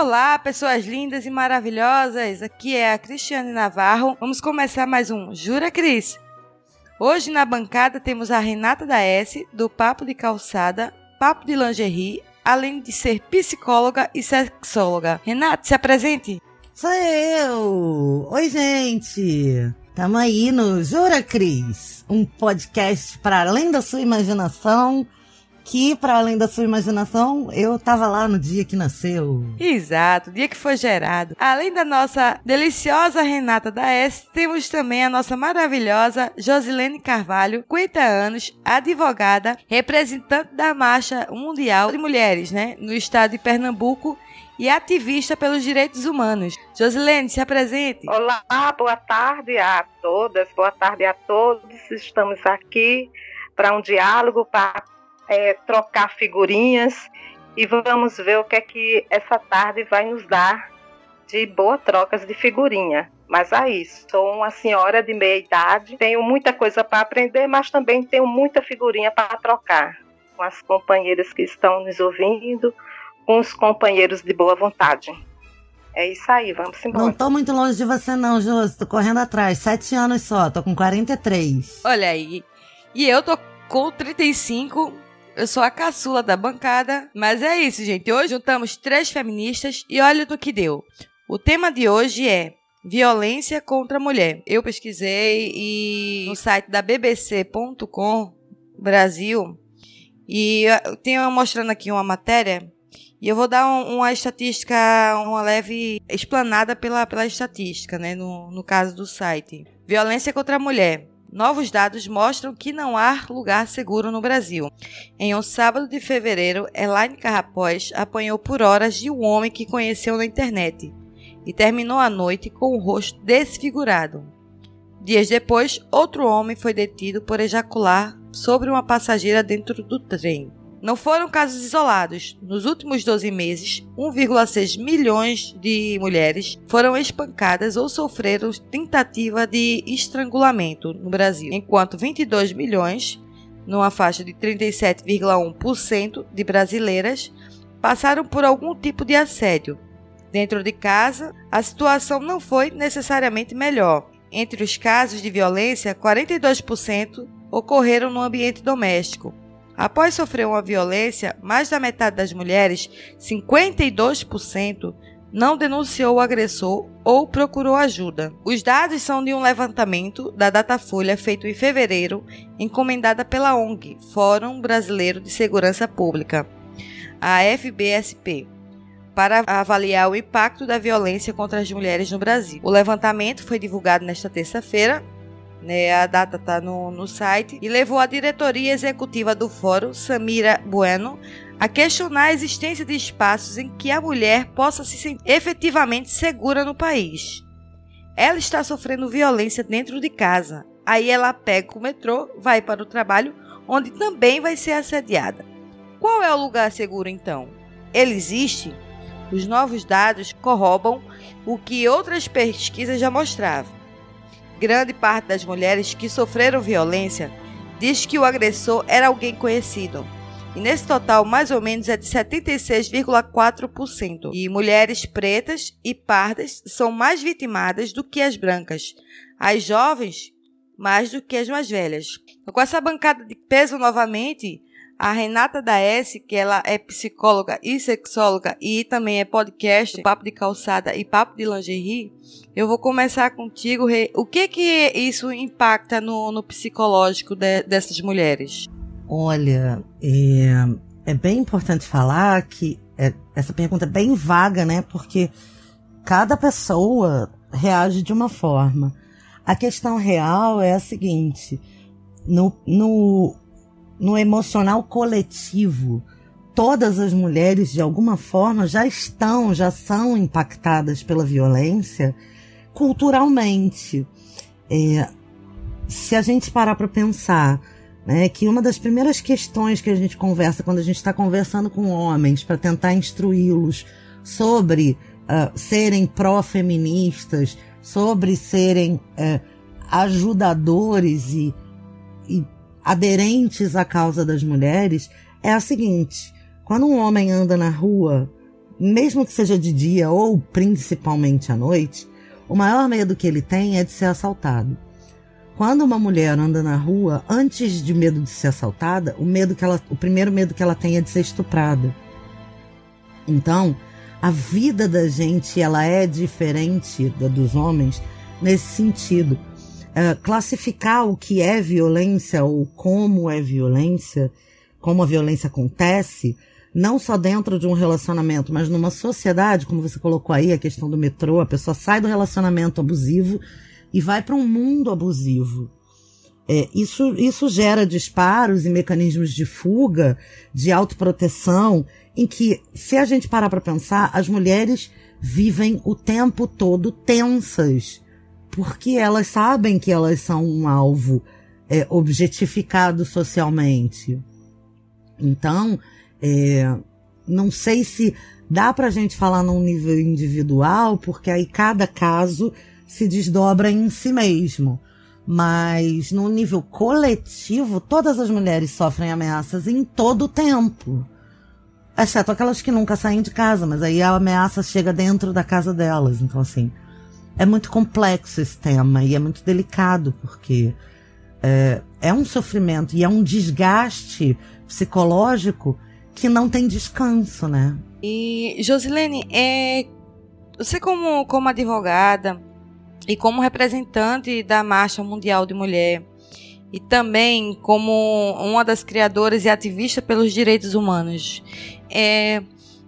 Olá, pessoas lindas e maravilhosas. Aqui é a Cristiane Navarro. Vamos começar mais um Jura Cris. Hoje na bancada temos a Renata da S, do Papo de Calçada, Papo de Lingerie, além de ser psicóloga e sexóloga. Renata, se apresente. Sou eu! Oi, gente! Tamo aí no Jura Cris, um podcast para além da sua imaginação que, para além da sua imaginação, eu tava lá no dia que nasceu. Exato, dia que foi gerado. Além da nossa deliciosa Renata da S, temos também a nossa maravilhosa Josilene Carvalho, 50 anos, advogada, representante da Marcha Mundial de Mulheres, né, no estado de Pernambuco e ativista pelos direitos humanos. Josilene, se apresente. Olá, boa tarde a todas, boa tarde a todos. Estamos aqui para um diálogo, para é, trocar figurinhas e vamos ver o que é que essa tarde vai nos dar de boas trocas de figurinha. Mas aí, sou uma senhora de meia idade, tenho muita coisa para aprender, mas também tenho muita figurinha para trocar com as companheiras que estão nos ouvindo, com os companheiros de boa vontade. É isso aí, vamos embora. Não tô muito longe de você não, Josi, tô correndo atrás, sete anos só, tô com 43. Olha aí, e eu tô com 35, eu sou a caçula da bancada, mas é isso, gente. Hoje juntamos três feministas e olha no que deu. O tema de hoje é violência contra a mulher. Eu pesquisei e no site da bbc.com Brasil e tenho mostrando aqui uma matéria e eu vou dar um, uma estatística, uma leve explanada pela, pela estatística, né, no, no caso do site. Violência contra a mulher. Novos dados mostram que não há lugar seguro no Brasil. Em um sábado de fevereiro, Elaine Carrapós apanhou por horas de um homem que conheceu na internet e terminou a noite com o rosto desfigurado. Dias depois, outro homem foi detido por ejacular sobre uma passageira dentro do trem. Não foram casos isolados. Nos últimos 12 meses, 1,6 milhões de mulheres foram espancadas ou sofreram tentativa de estrangulamento no Brasil, enquanto 22 milhões, numa faixa de 37,1% de brasileiras, passaram por algum tipo de assédio. Dentro de casa, a situação não foi necessariamente melhor. Entre os casos de violência, 42% ocorreram no ambiente doméstico, Após sofrer uma violência, mais da metade das mulheres, 52%, não denunciou o agressor ou procurou ajuda. Os dados são de um levantamento da Datafolha feito em fevereiro, encomendada pela ONG, Fórum Brasileiro de Segurança Pública, a FBSP, para avaliar o impacto da violência contra as mulheres no Brasil. O levantamento foi divulgado nesta terça-feira né, a data está no, no site, e levou a diretoria executiva do fórum, Samira Bueno, a questionar a existência de espaços em que a mulher possa se sentir efetivamente segura no país. Ela está sofrendo violência dentro de casa. Aí ela pega o metrô, vai para o trabalho, onde também vai ser assediada. Qual é o lugar seguro então? Ele existe? Os novos dados corroboram o que outras pesquisas já mostravam. Grande parte das mulheres que sofreram violência diz que o agressor era alguém conhecido. E nesse total, mais ou menos é de 76,4%. E mulheres pretas e pardas são mais vitimadas do que as brancas. As jovens, mais do que as mais velhas. Então, com essa bancada de peso novamente, a Renata da S, que ela é psicóloga e sexóloga e também é podcast Papo de Calçada e Papo de Lingerie, eu vou começar contigo, Rê. O que que isso impacta no, no psicológico de, dessas mulheres? Olha, é, é, bem importante falar que é, essa pergunta é bem vaga, né? Porque cada pessoa reage de uma forma. A questão real é a seguinte: no, no no emocional coletivo, todas as mulheres de alguma forma já estão, já são impactadas pela violência culturalmente. É, se a gente parar para pensar né, que uma das primeiras questões que a gente conversa quando a gente está conversando com homens para tentar instruí-los sobre uh, serem pró-feministas, sobre serem uh, ajudadores e, e aderentes à causa das mulheres é a seguinte: quando um homem anda na rua mesmo que seja de dia ou principalmente à noite, o maior medo que ele tem é de ser assaltado. Quando uma mulher anda na rua, antes de medo de ser assaltada, o medo que ela, o primeiro medo que ela tem é de ser estuprada. Então, a vida da gente ela é diferente da dos homens nesse sentido. É, classificar o que é violência ou como é violência, como a violência acontece, não só dentro de um relacionamento, mas numa sociedade, como você colocou aí, a questão do metrô, a pessoa sai do relacionamento abusivo e vai para um mundo abusivo. É, isso, isso gera disparos e mecanismos de fuga, de autoproteção, em que, se a gente parar para pensar, as mulheres vivem o tempo todo tensas, porque elas sabem que elas são um alvo é, objetificado socialmente. Então, é, não sei se dá para a gente falar num nível individual, porque aí cada caso se desdobra em si mesmo. Mas no nível coletivo, todas as mulheres sofrem ameaças em todo o tempo. Exceto aquelas que nunca saem de casa, mas aí a ameaça chega dentro da casa delas. Então, assim, é muito complexo esse tema e é muito delicado, porque é, é um sofrimento e é um desgaste psicológico que não tem descanso, né? E, Josilene, é, você como, como advogada e como representante da Marcha Mundial de Mulher, e também como uma das criadoras e ativista pelos direitos humanos, é,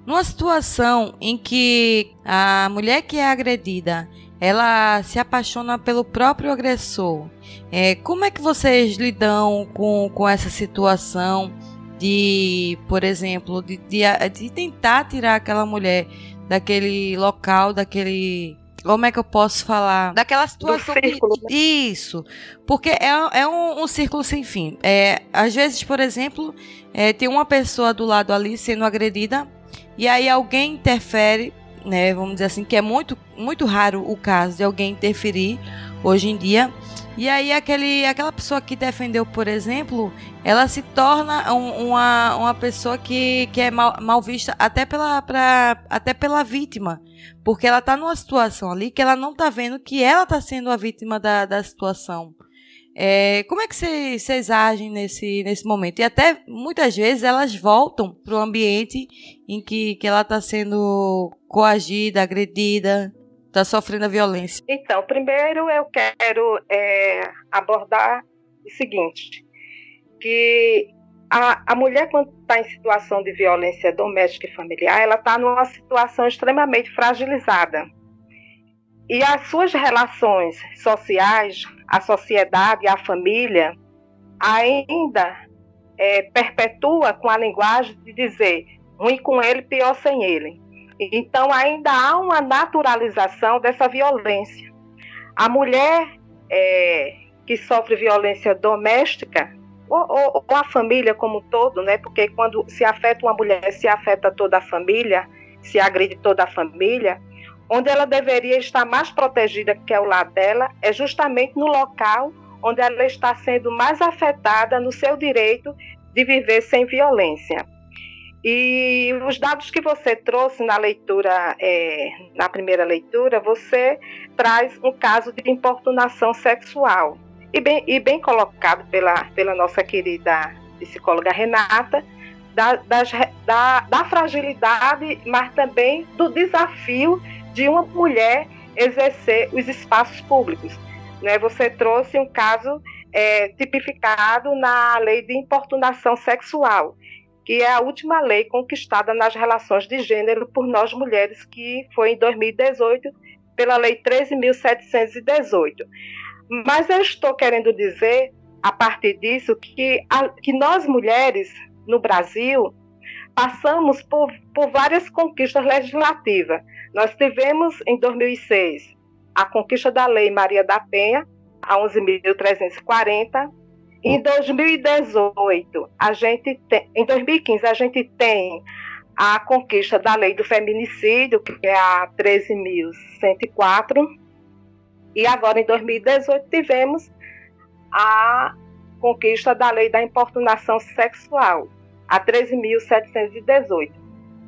numa situação em que a mulher que é agredida ela se apaixona pelo próprio agressor. É, como é que vocês lidam com, com essa situação? de, por exemplo, de, de, de tentar tirar aquela mulher daquele local, daquele como é que eu posso falar? Daquela situação. Do círculo, né? Isso. Porque é, é um, um, círculo sem fim. É, às vezes, por exemplo, é, tem uma pessoa do lado ali sendo agredida, e aí alguém interfere, né? Vamos dizer assim, que é muito, muito raro o caso de alguém interferir hoje em dia. E aí aquele, aquela pessoa que defendeu, por exemplo, ela se torna um, uma, uma pessoa que, que é mal, mal vista até pela, pra, até pela vítima. Porque ela está numa situação ali que ela não está vendo que ela está sendo a vítima da, da situação. É, como é que vocês agem nesse, nesse momento? E até muitas vezes elas voltam para o ambiente em que, que ela está sendo coagida, agredida, está sofrendo a violência. Então, primeiro eu quero é, abordar o seguinte que a, a mulher, quando está em situação de violência doméstica e familiar, ela está numa situação extremamente fragilizada. E as suas relações sociais, a sociedade, a família, ainda é, perpetua com a linguagem de dizer ruim com ele, pior sem ele. Então, ainda há uma naturalização dessa violência. A mulher é, que sofre violência doméstica, ou, ou, ou, a família como um todo, né? Porque quando se afeta uma mulher, se afeta toda a família, se agride toda a família. Onde ela deveria estar mais protegida, que é o lado dela, é justamente no local onde ela está sendo mais afetada no seu direito de viver sem violência. E os dados que você trouxe na leitura, é, na primeira leitura, você traz um caso de importunação sexual e bem, e bem colocado pela, pela nossa querida psicóloga Renata, da, das, da, da fragilidade, mas também do desafio de uma mulher exercer os espaços públicos. Né? Você trouxe um caso é, tipificado na lei de importunação sexual, que é a última lei conquistada nas relações de gênero por nós mulheres, que foi em 2018 pela Lei 13.718. Mas eu estou querendo dizer, a partir disso, que, a, que nós mulheres no Brasil passamos por, por várias conquistas legislativas. Nós tivemos, em 2006, a conquista da Lei Maria da Penha, a 11.340. Em 2018, a gente tem, em 2015, a gente tem a conquista da lei do feminicídio, que é a 13.104. E agora, em 2018, tivemos a conquista da lei da importunação sexual, a 13.718.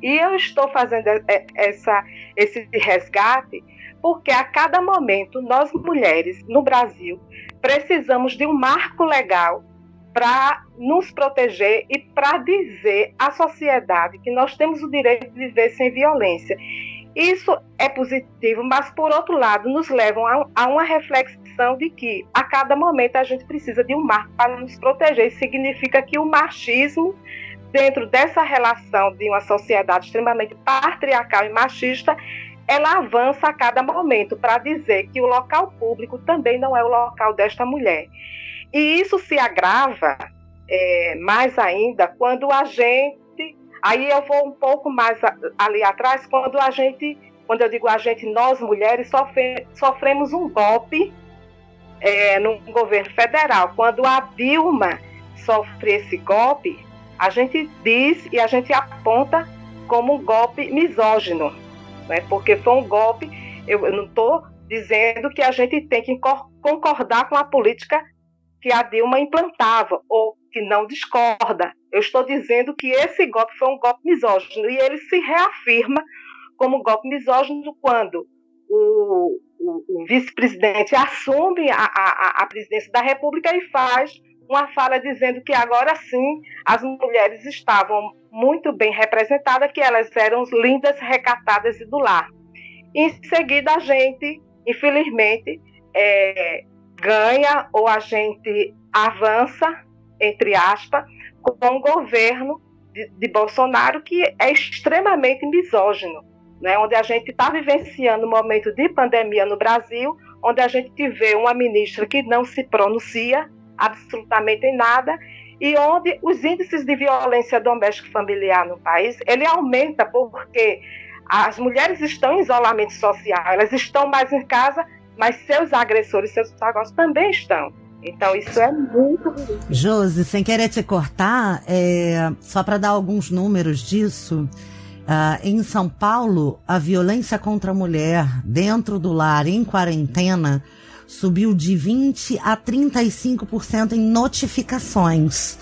E eu estou fazendo essa, esse resgate porque a cada momento nós mulheres no Brasil precisamos de um marco legal para nos proteger e para dizer à sociedade que nós temos o direito de viver sem violência. Isso é positivo, mas por outro lado nos leva a, a uma reflexão de que a cada momento a gente precisa de um marco para nos proteger. Isso significa que o machismo dentro dessa relação de uma sociedade extremamente patriarcal e machista, ela avança a cada momento para dizer que o local público também não é o local desta mulher. E isso se agrava é, mais ainda quando a gente. Aí eu vou um pouco mais ali atrás, quando a gente, quando eu digo a gente, nós mulheres sofre, sofremos um golpe é, no governo federal. Quando a Dilma sofre esse golpe, a gente diz e a gente aponta como um golpe misógino, né? porque foi um golpe. Eu, eu não estou dizendo que a gente tem que concordar com a política que a Dilma implantava ou que não discorda. Eu estou dizendo que esse golpe foi um golpe misógino e ele se reafirma como golpe misógino quando o, o, o vice-presidente assume a, a, a presidência da República e faz uma fala dizendo que agora sim as mulheres estavam muito bem representadas, que elas eram lindas, recatadas e do lar. Em seguida, a gente, infelizmente, é, ganha ou a gente avança, entre aspas, com o governo de, de Bolsonaro que é extremamente misógino, né? onde a gente está vivenciando um momento de pandemia no Brasil, onde a gente vê uma ministra que não se pronuncia absolutamente em nada e onde os índices de violência doméstica familiar no país ele aumenta porque as mulheres estão em isolamento social, elas estão mais em casa mas seus agressores, seus antagônicos também estão. Então isso é muito ruim. Josi, sem querer te cortar, é, só para dar alguns números disso, uh, em São Paulo, a violência contra a mulher dentro do lar em quarentena subiu de 20 a 35% em notificações.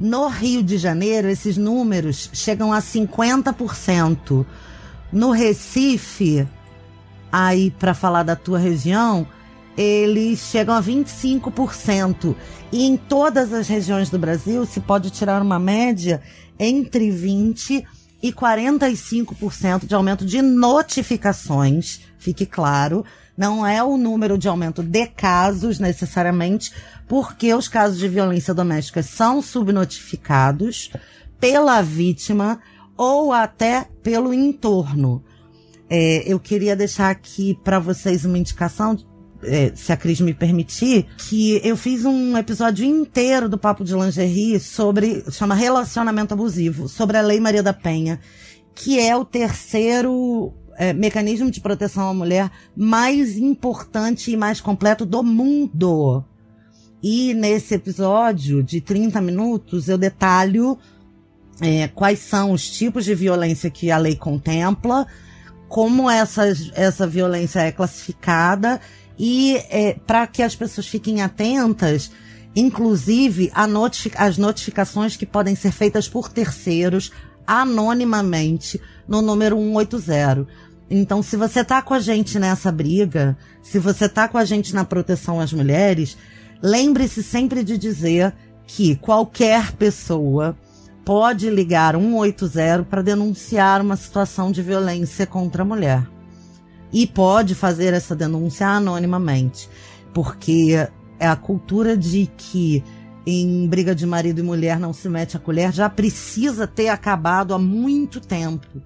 No Rio de Janeiro, esses números chegam a 50%. No Recife, aí para falar da tua região, eles chegam a 25%. E em todas as regiões do Brasil se pode tirar uma média entre 20 e 45% de aumento de notificações, fique claro, não é o número de aumento de casos necessariamente, porque os casos de violência doméstica são subnotificados pela vítima ou até pelo entorno. É, eu queria deixar aqui para vocês uma indicação, é, se a Cris me permitir, que eu fiz um episódio inteiro do Papo de Lingerie sobre, chama Relacionamento Abusivo, sobre a Lei Maria da Penha, que é o terceiro é, mecanismo de proteção à mulher mais importante e mais completo do mundo. E nesse episódio de 30 minutos eu detalho é, quais são os tipos de violência que a lei contempla, como essa, essa violência é classificada e é, para que as pessoas fiquem atentas, inclusive a notific as notificações que podem ser feitas por terceiros anonimamente no número 180. Então, se você tá com a gente nessa briga, se você tá com a gente na proteção às mulheres, lembre-se sempre de dizer que qualquer pessoa pode ligar 180 para denunciar uma situação de violência contra a mulher. E pode fazer essa denúncia anonimamente, porque é a cultura de que em briga de marido e mulher não se mete a colher já precisa ter acabado há muito tempo.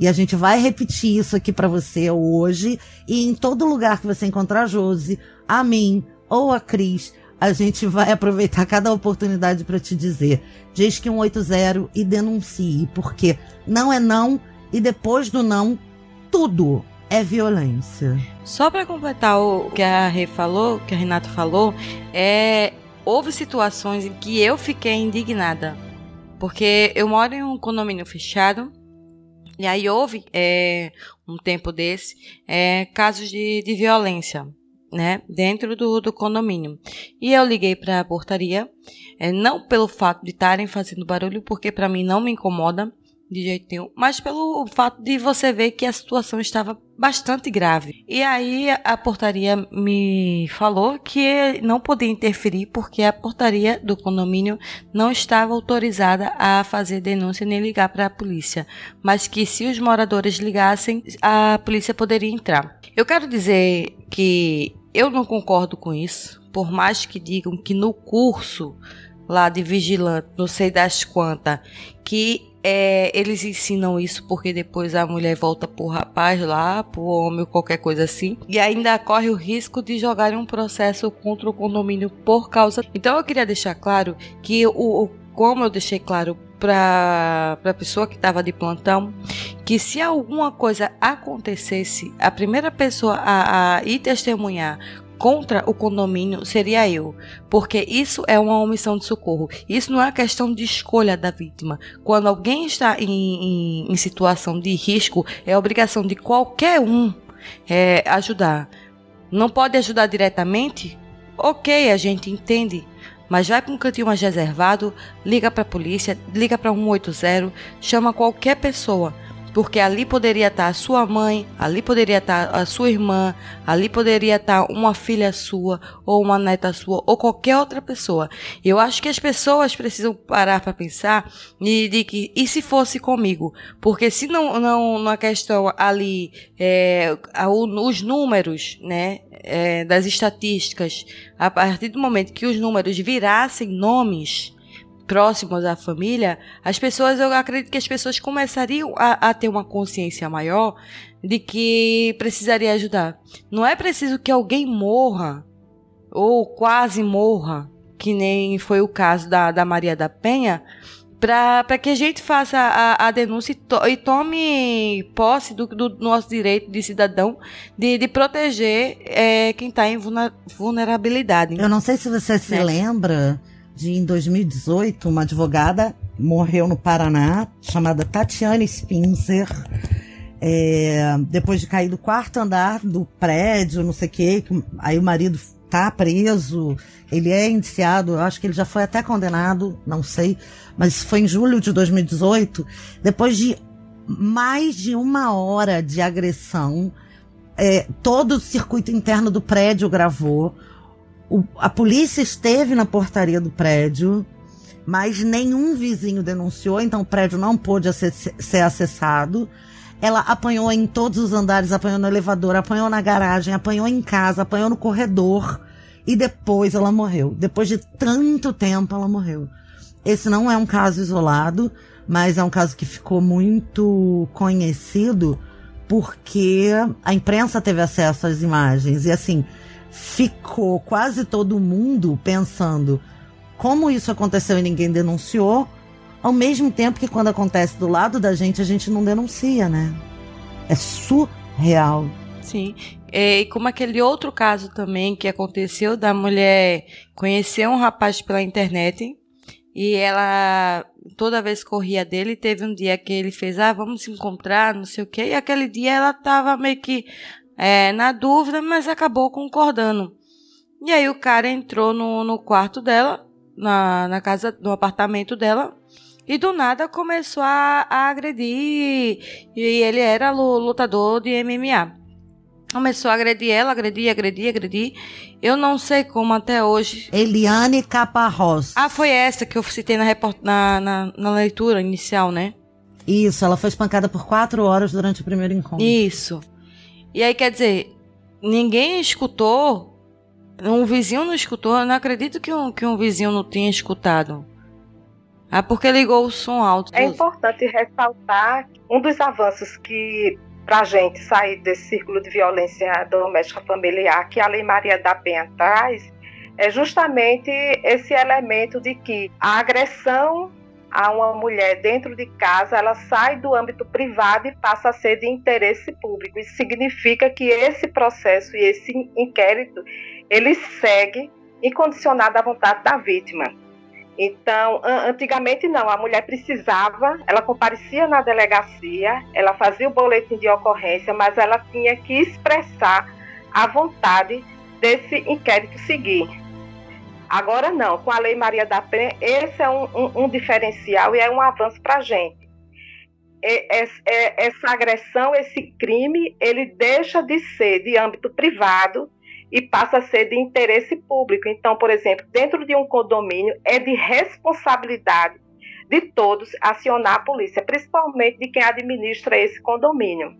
E a gente vai repetir isso aqui para você hoje e em todo lugar que você encontrar a Josi, a mim ou a Cris, a gente vai aproveitar cada oportunidade para te dizer. Diz que 180 e denuncie, porque não é não e depois do não, tudo é violência. Só para completar o que a Rê falou, que a Renata falou, é houve situações em que eu fiquei indignada, porque eu moro em um condomínio fechado. E aí houve é, um tempo desse é, casos de, de violência né, dentro do, do condomínio. E eu liguei para a portaria, é, não pelo fato de estarem fazendo barulho, porque para mim não me incomoda, de jeito nenhum, mas pelo fato de você ver que a situação estava bastante grave. E aí a portaria me falou que não podia interferir porque a portaria do condomínio não estava autorizada a fazer denúncia nem ligar para a polícia, mas que se os moradores ligassem, a polícia poderia entrar. Eu quero dizer que eu não concordo com isso, por mais que digam que no curso lá de vigilante, não sei das quantas, que é, eles ensinam isso porque depois a mulher volta pro rapaz lá, pro homem, qualquer coisa assim, e ainda corre o risco de jogar um processo contra o condomínio por causa. Então eu queria deixar claro que o, o como eu deixei claro para a pessoa que estava de plantão que se alguma coisa acontecesse, a primeira pessoa a, a ir testemunhar contra o condomínio seria eu, porque isso é uma omissão de socorro. Isso não é questão de escolha da vítima. Quando alguém está em, em, em situação de risco, é obrigação de qualquer um é, ajudar. Não pode ajudar diretamente? Ok, a gente entende. Mas vai para um cantinho mais reservado, liga para a polícia, liga para 180, chama qualquer pessoa porque ali poderia estar a sua mãe, ali poderia estar a sua irmã, ali poderia estar uma filha sua, ou uma neta sua, ou qualquer outra pessoa. Eu acho que as pessoas precisam parar para pensar e de que e se fosse comigo, porque se não não na questão ali é, os números, né, é, das estatísticas, a partir do momento que os números virassem nomes próximos à família, as pessoas, eu acredito que as pessoas começariam a, a ter uma consciência maior de que precisaria ajudar. Não é preciso que alguém morra ou quase morra, que nem foi o caso da, da Maria da Penha, para que a gente faça a, a denúncia e, to, e, tome posse do, do, nosso direito de cidadão de, de proteger é, quem está em vulnerabilidade. Eu não sei se você se né? lembra de em 2018, uma advogada morreu no Paraná, chamada Tatiane Spinzer, é, depois de cair do quarto andar do prédio, não sei o quê, aí o marido tá preso, ele é indiciado, eu acho que ele já foi até condenado, não sei, mas foi em julho de 2018, depois de mais de uma hora de agressão, é, todo o circuito interno do prédio gravou, o, a polícia esteve na portaria do prédio, mas nenhum vizinho denunciou, então o prédio não pôde ser acessado. Ela apanhou em todos os andares, apanhou no elevador, apanhou na garagem, apanhou em casa, apanhou no corredor e depois ela morreu. Depois de tanto tempo, ela morreu. Esse não é um caso isolado, mas é um caso que ficou muito conhecido porque a imprensa teve acesso às imagens. E assim, ficou quase todo mundo pensando como isso aconteceu e ninguém denunciou, ao mesmo tempo que quando acontece do lado da gente, a gente não denuncia, né? É surreal. Sim. E como aquele outro caso também que aconteceu da mulher conhecer um rapaz pela internet e ela toda vez corria dele. Teve um dia que ele fez, ah, vamos se encontrar, não sei o quê. E aquele dia ela tava meio que é, na dúvida, mas acabou concordando. E aí o cara entrou no, no quarto dela, na, na casa, no apartamento dela, e do nada começou a, a agredir. E ele era lutador de MMA. Começou a agredir ela, agredir, agredir, agredir. Eu não sei como até hoje. Eliane Caparros. Ah, foi essa que eu citei na, na, na, na leitura inicial, né? Isso, ela foi espancada por quatro horas durante o primeiro encontro. Isso. E aí, quer dizer, ninguém escutou, um vizinho não escutou, eu não acredito que um, que um vizinho não tenha escutado. Ah, porque ligou o som alto. É importante ressaltar um dos avanços que, para a gente sair desse círculo de violência doméstica familiar, que a Lei Maria da Penha traz, é justamente esse elemento de que a agressão a uma mulher dentro de casa, ela sai do âmbito privado e passa a ser de interesse público. Isso significa que esse processo e esse inquérito, ele segue incondicionado à vontade da vítima. Então, antigamente não, a mulher precisava, ela comparecia na delegacia, ela fazia o boletim de ocorrência, mas ela tinha que expressar a vontade desse inquérito seguir. Agora não, com a Lei Maria da Penha, esse é um, um, um diferencial e é um avanço para a gente. essa agressão, esse crime, ele deixa de ser de âmbito privado e passa a ser de interesse público. Então, por exemplo, dentro de um condomínio, é de responsabilidade de todos acionar a polícia, principalmente de quem administra esse condomínio.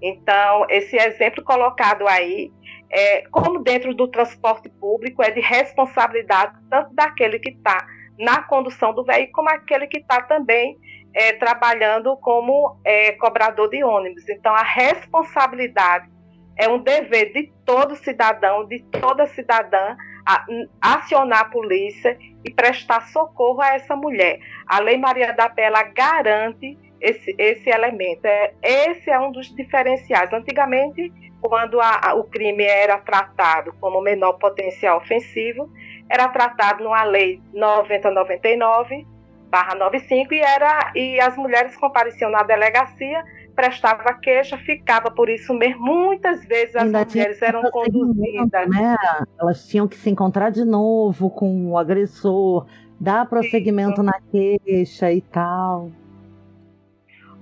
Então, esse exemplo colocado aí, é, como dentro do transporte público, é de responsabilidade tanto daquele que está na condução do veículo, como aquele que está também é, trabalhando como é, cobrador de ônibus. Então, a responsabilidade é um dever de todo cidadão, de toda cidadã, a, acionar a polícia e prestar socorro a essa mulher. A Lei Maria da Penha garante esse, esse elemento. É, esse é um dos diferenciais. Antigamente, quando a, a, o crime era tratado como menor potencial ofensivo, era tratado numa lei 9099 barra 95 e era e as mulheres compareciam na delegacia prestava queixa, ficava por isso mesmo. Muitas vezes as Ainda mulheres eram conduzidas. Né? Elas tinham que se encontrar de novo com o agressor, dar prosseguimento na queixa e tal.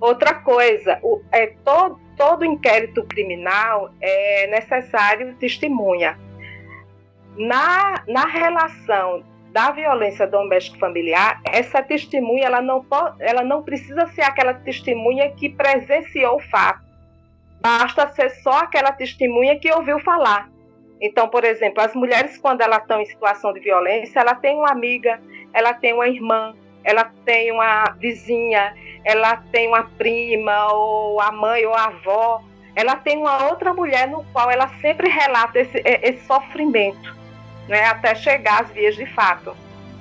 Outra coisa, o, é, todo, todo inquérito criminal é necessário testemunha. Na, na relação da violência doméstica familiar, essa testemunha ela não, pode, ela não precisa ser aquela testemunha que presenciou o fato. Basta ser só aquela testemunha que ouviu falar. Então, por exemplo, as mulheres, quando elas estão em situação de violência, ela tem uma amiga, ela tem uma irmã, ela tem uma vizinha, ela tem uma prima, ou a mãe, ou a avó. Ela tem uma outra mulher no qual ela sempre relata esse, esse sofrimento né, até chegar às vias de fato.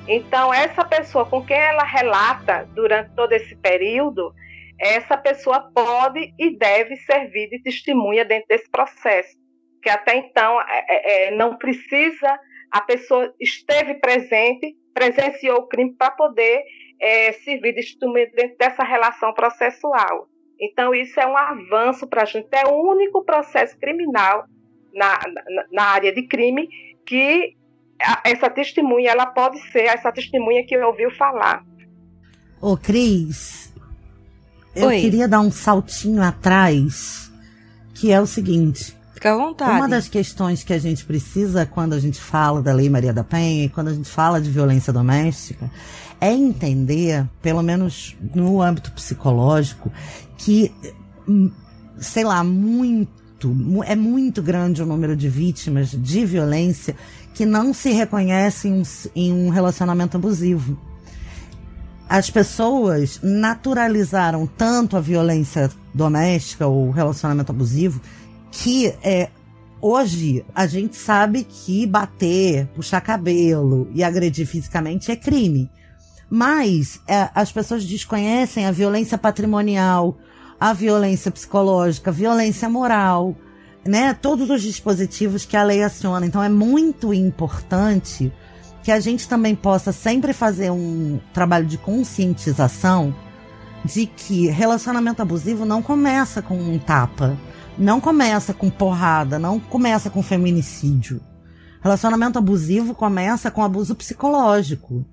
Então, essa pessoa com quem ela relata durante todo esse período, essa pessoa pode e deve servir de testemunha dentro desse processo. Que até então é, é, é não precisa, a pessoa esteve presente, presenciou o crime para poder é, servir de testemunha dentro dessa relação processual. Então, isso é um avanço para a gente. É o único processo criminal na, na, na área de crime que essa testemunha, ela pode ser essa testemunha que ouviu falar. Ô, Cris, eu Oi. queria dar um saltinho atrás, que é o seguinte. Fica à vontade. Uma das questões que a gente precisa quando a gente fala da Lei Maria da Penha, quando a gente fala de violência doméstica, é entender, pelo menos no âmbito psicológico, que, hum, sei lá, muito, é muito grande o número de vítimas de violência que não se reconhecem em um relacionamento abusivo. As pessoas naturalizaram tanto a violência doméstica ou relacionamento abusivo que é, hoje a gente sabe que bater, puxar cabelo e agredir fisicamente é crime. Mas é, as pessoas desconhecem a violência patrimonial, a violência psicológica, a violência moral, né? Todos os dispositivos que a lei aciona. Então é muito importante que a gente também possa sempre fazer um trabalho de conscientização de que relacionamento abusivo não começa com um tapa, não começa com porrada, não começa com feminicídio. Relacionamento abusivo começa com abuso psicológico.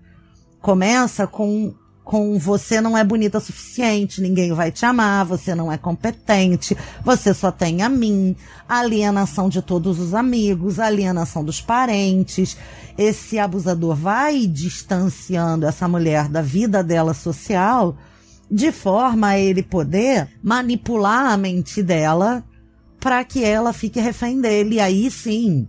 Começa com com você não é bonita o suficiente, ninguém vai te amar, você não é competente, você só tem a mim, alienação de todos os amigos, alienação dos parentes. Esse abusador vai distanciando essa mulher da vida dela social de forma a ele poder manipular a mente dela para que ela fique refém dele. E aí sim,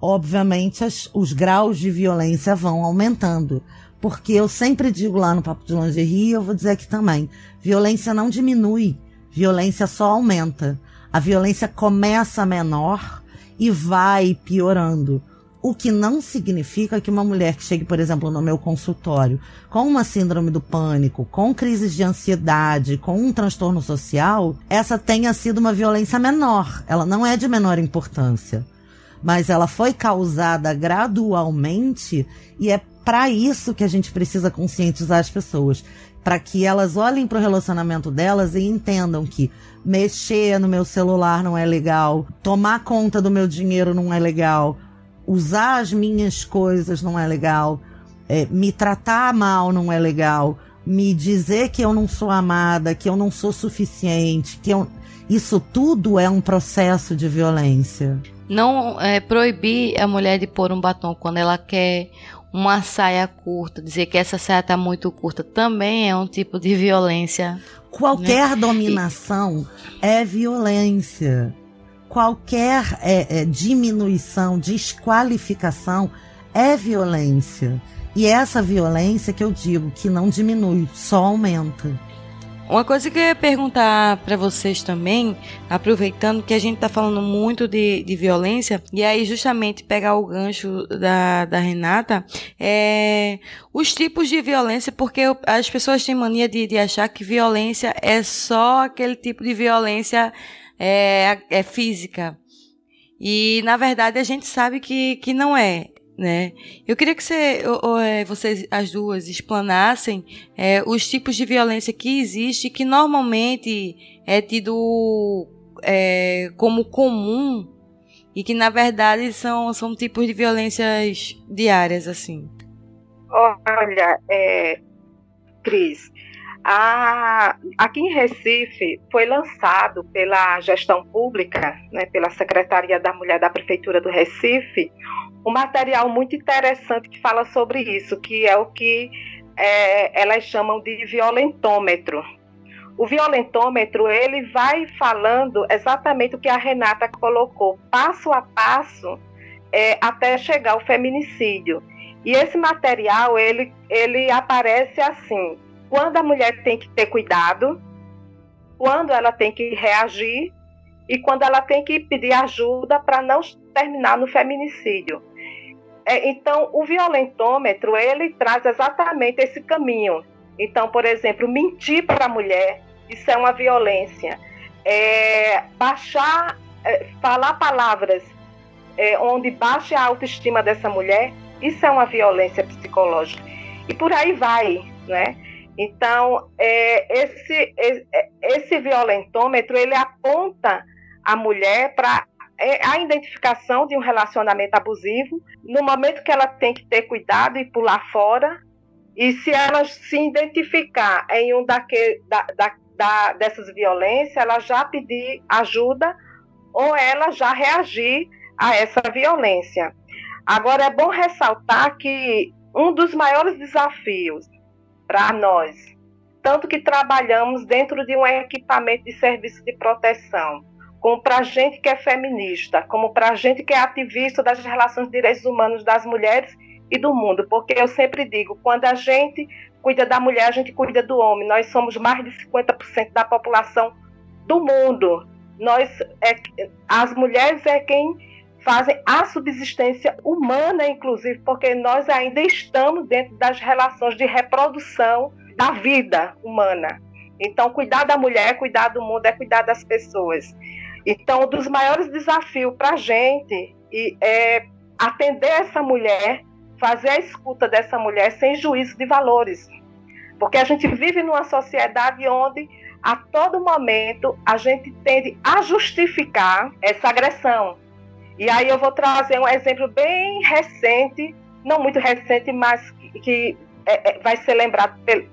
obviamente, as, os graus de violência vão aumentando. Porque eu sempre digo lá no Papo de Lingerie, eu vou dizer aqui também: violência não diminui, violência só aumenta. A violência começa menor e vai piorando. O que não significa que uma mulher que chegue, por exemplo, no meu consultório com uma síndrome do pânico, com crises de ansiedade, com um transtorno social, essa tenha sido uma violência menor. Ela não é de menor importância. Mas ela foi causada gradualmente e é para isso que a gente precisa conscientizar as pessoas, para que elas olhem para o relacionamento delas e entendam que mexer no meu celular não é legal, tomar conta do meu dinheiro não é legal, usar as minhas coisas não é legal, é, me tratar mal não é legal, me dizer que eu não sou amada, que eu não sou suficiente, que eu... isso tudo é um processo de violência. Não é, proibir a mulher de pôr um batom quando ela quer uma saia curta, dizer que essa saia está muito curta, também é um tipo de violência. Qualquer né? dominação e... é violência. Qualquer é, é, diminuição, desqualificação é violência. E é essa violência que eu digo que não diminui, só aumenta. Uma coisa que eu ia perguntar para vocês também, aproveitando que a gente tá falando muito de, de violência, e aí justamente pegar o gancho da, da Renata, é os tipos de violência, porque as pessoas têm mania de, de achar que violência é só aquele tipo de violência é, é física. E na verdade a gente sabe que, que não é né? Eu queria que você, ou, ou, é, vocês, as duas, explanassem é, os tipos de violência que existe, que normalmente é tido é, como comum e que na verdade são, são tipos de violências diárias, assim. Olha, é, Cris, a, aqui em Recife foi lançado pela gestão pública, né, pela Secretaria da Mulher da Prefeitura do Recife, um material muito interessante que fala sobre isso, que é o que é, elas chamam de violentômetro. O violentômetro ele vai falando exatamente o que a Renata colocou, passo a passo, é, até chegar ao feminicídio. E esse material ele, ele aparece assim: quando a mulher tem que ter cuidado, quando ela tem que reagir e quando ela tem que pedir ajuda para não terminar no feminicídio. É, então, o violentômetro ele traz exatamente esse caminho. Então, por exemplo, mentir para a mulher, isso é uma violência. É, baixar, é, falar palavras é, onde baixe a autoestima dessa mulher, isso é uma violência psicológica. E por aí vai, né? Então, é, esse, é, esse violentômetro, ele aponta a mulher para é, a identificação de um relacionamento abusivo, no momento que ela tem que ter cuidado e pular fora, e se ela se identificar em um daquele, da, da, da, dessas violências, ela já pedir ajuda ou ela já reagir a essa violência. Agora, é bom ressaltar que um dos maiores desafios para nós, tanto que trabalhamos dentro de um equipamento de serviço de proteção, como para a gente que é feminista, como para a gente que é ativista das relações de direitos humanos das mulheres e do mundo, porque eu sempre digo, quando a gente cuida da mulher, a gente cuida do homem. Nós somos mais de 50% da população do mundo. Nós é, as mulheres é quem fazem a subsistência humana, inclusive, porque nós ainda estamos dentro das relações de reprodução da vida humana. Então, cuidar da mulher, cuidar do mundo, é cuidar das pessoas. Então, um dos maiores desafios para a gente é atender essa mulher, fazer a escuta dessa mulher sem juízo de valores. Porque a gente vive numa sociedade onde, a todo momento, a gente tende a justificar essa agressão. E aí eu vou trazer um exemplo bem recente, não muito recente, mas que, é, é, vai ser lembrado por,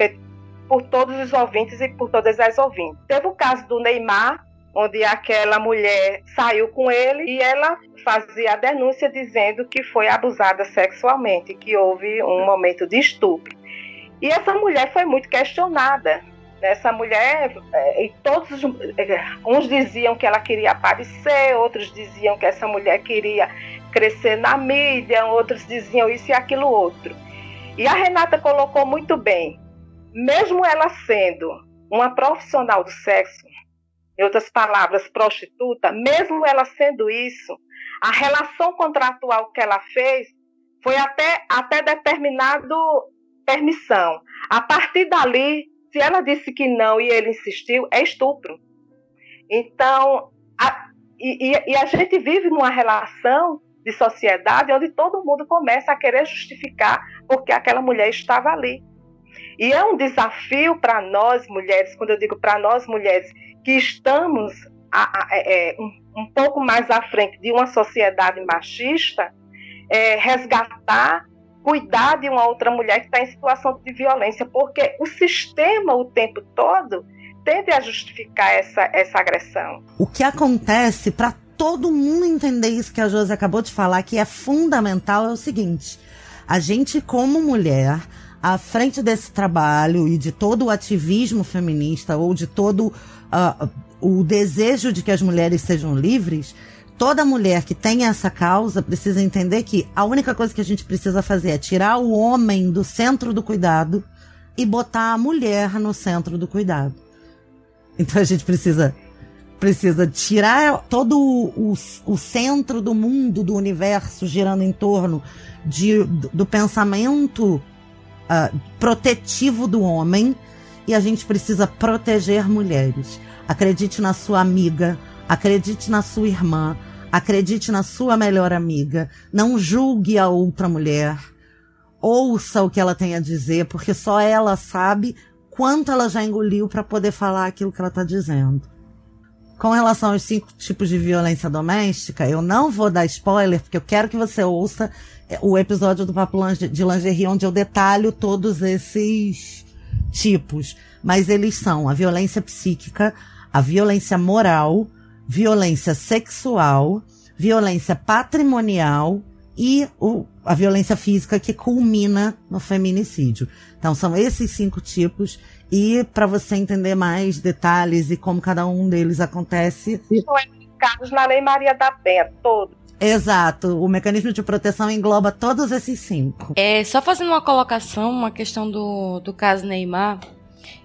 por todos os ouvintes e por todas as ouvintes. Teve o caso do Neymar, onde aquela mulher saiu com ele e ela fazia a denúncia dizendo que foi abusada sexualmente, que houve um momento de estupro. E essa mulher foi muito questionada. Essa mulher, é, e todos é, uns diziam que ela queria aparecer, outros diziam que essa mulher queria crescer na mídia, outros diziam isso e aquilo outro. E a Renata colocou muito bem, mesmo ela sendo uma profissional do sexo, em outras palavras, prostituta, mesmo ela sendo isso, a relação contratual que ela fez foi até, até determinado permissão. A partir dali, se ela disse que não e ele insistiu, é estupro. Então, a, e, e a gente vive numa relação de sociedade onde todo mundo começa a querer justificar porque aquela mulher estava ali. E é um desafio para nós mulheres, quando eu digo para nós mulheres, que estamos a, a, é, é, um, um, pouco mais à frente de uma sociedade machista, é, resgatar cuidar de uma outra mulher que está em situação de violência, porque o sistema o tempo todo tende a justificar essa, essa agressão. O que acontece para todo mundo entender isso que a Josi acabou de falar, que é fundamental, é o seguinte: a gente, como mulher, à frente desse trabalho e de todo o ativismo feminista ou de todo uh, o desejo de que as mulheres sejam livres, toda mulher que tem essa causa precisa entender que a única coisa que a gente precisa fazer é tirar o homem do centro do cuidado e botar a mulher no centro do cuidado. Então a gente precisa precisa tirar todo o, o, centro do mundo, do universo girando em torno de, do, do pensamento uh, protetivo do homem e a gente precisa proteger mulheres. Acredite na sua amiga, Acredite na sua irmã, acredite na sua melhor amiga, não julgue a outra mulher. Ouça o que ela tem a dizer, porque só ela sabe quanto ela já engoliu para poder falar aquilo que ela está dizendo. Com relação aos cinco tipos de violência doméstica, eu não vou dar spoiler, porque eu quero que você ouça o episódio do Papo de Lingerie, onde eu detalho todos esses tipos. Mas eles são a violência psíquica, a violência moral, violência sexual, violência patrimonial e o, a violência física que culmina no feminicídio. Então são esses cinco tipos e para você entender mais detalhes e como cada um deles acontece. São explicados na Lei Maria da Penha, todos. Exato, o mecanismo de proteção engloba todos esses cinco. É, só fazendo uma colocação, uma questão do, do caso Neymar,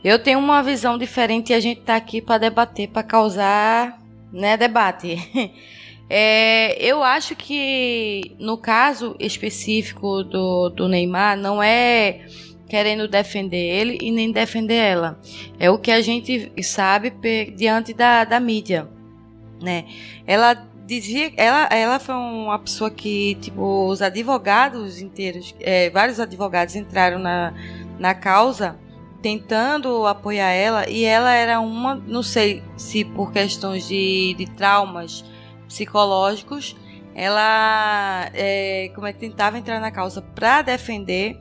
eu tenho uma visão diferente e a gente tá aqui para debater, para causar né, debate. É, eu acho que no caso específico do, do Neymar, não é querendo defender ele e nem defender ela. É o que a gente sabe diante da, da mídia, né? Ela dizia, ela, ela foi uma pessoa que, tipo, os advogados inteiros, é, vários advogados entraram na, na causa tentando apoiar ela e ela era uma, não sei se por questões de, de traumas psicológicos, ela é, como é que tentava entrar na causa para defender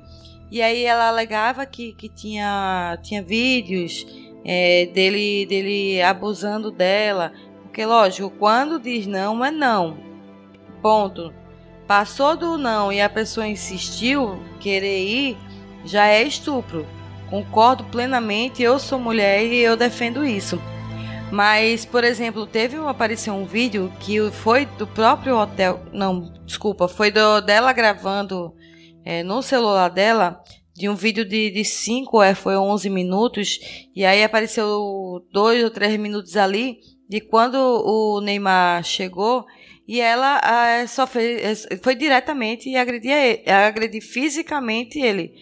e aí ela alegava que, que tinha, tinha vídeos é, dele, dele abusando dela, porque lógico, quando diz não é não, ponto. Passou do não e a pessoa insistiu querer ir, já é estupro. Concordo plenamente, eu sou mulher e eu defendo isso. Mas, por exemplo, teve apareceu um vídeo que foi do próprio hotel, não, desculpa, foi do, dela gravando é, no celular dela de um vídeo de 5, é, foi 11 minutos, e aí apareceu dois ou três minutos ali de quando o Neymar chegou e ela é, só fez, foi diretamente e agredir, agredir fisicamente ele.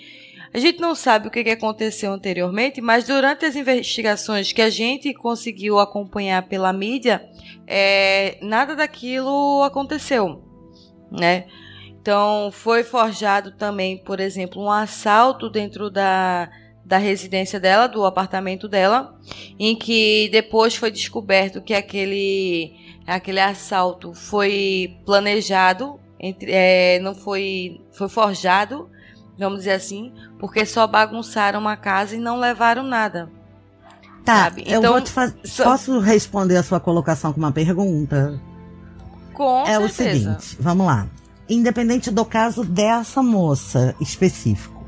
A gente não sabe o que aconteceu anteriormente, mas durante as investigações que a gente conseguiu acompanhar pela mídia, é, nada daquilo aconteceu, né? Então foi forjado também, por exemplo, um assalto dentro da, da residência dela, do apartamento dela, em que depois foi descoberto que aquele, aquele assalto foi planejado, entre, é, não foi, foi forjado vamos dizer assim, porque só bagunçaram uma casa e não levaram nada. Tá, sabe? eu então, vou te fazer. So... Posso responder a sua colocação com uma pergunta? Com é certeza. o seguinte, vamos lá. Independente do caso dessa moça específico,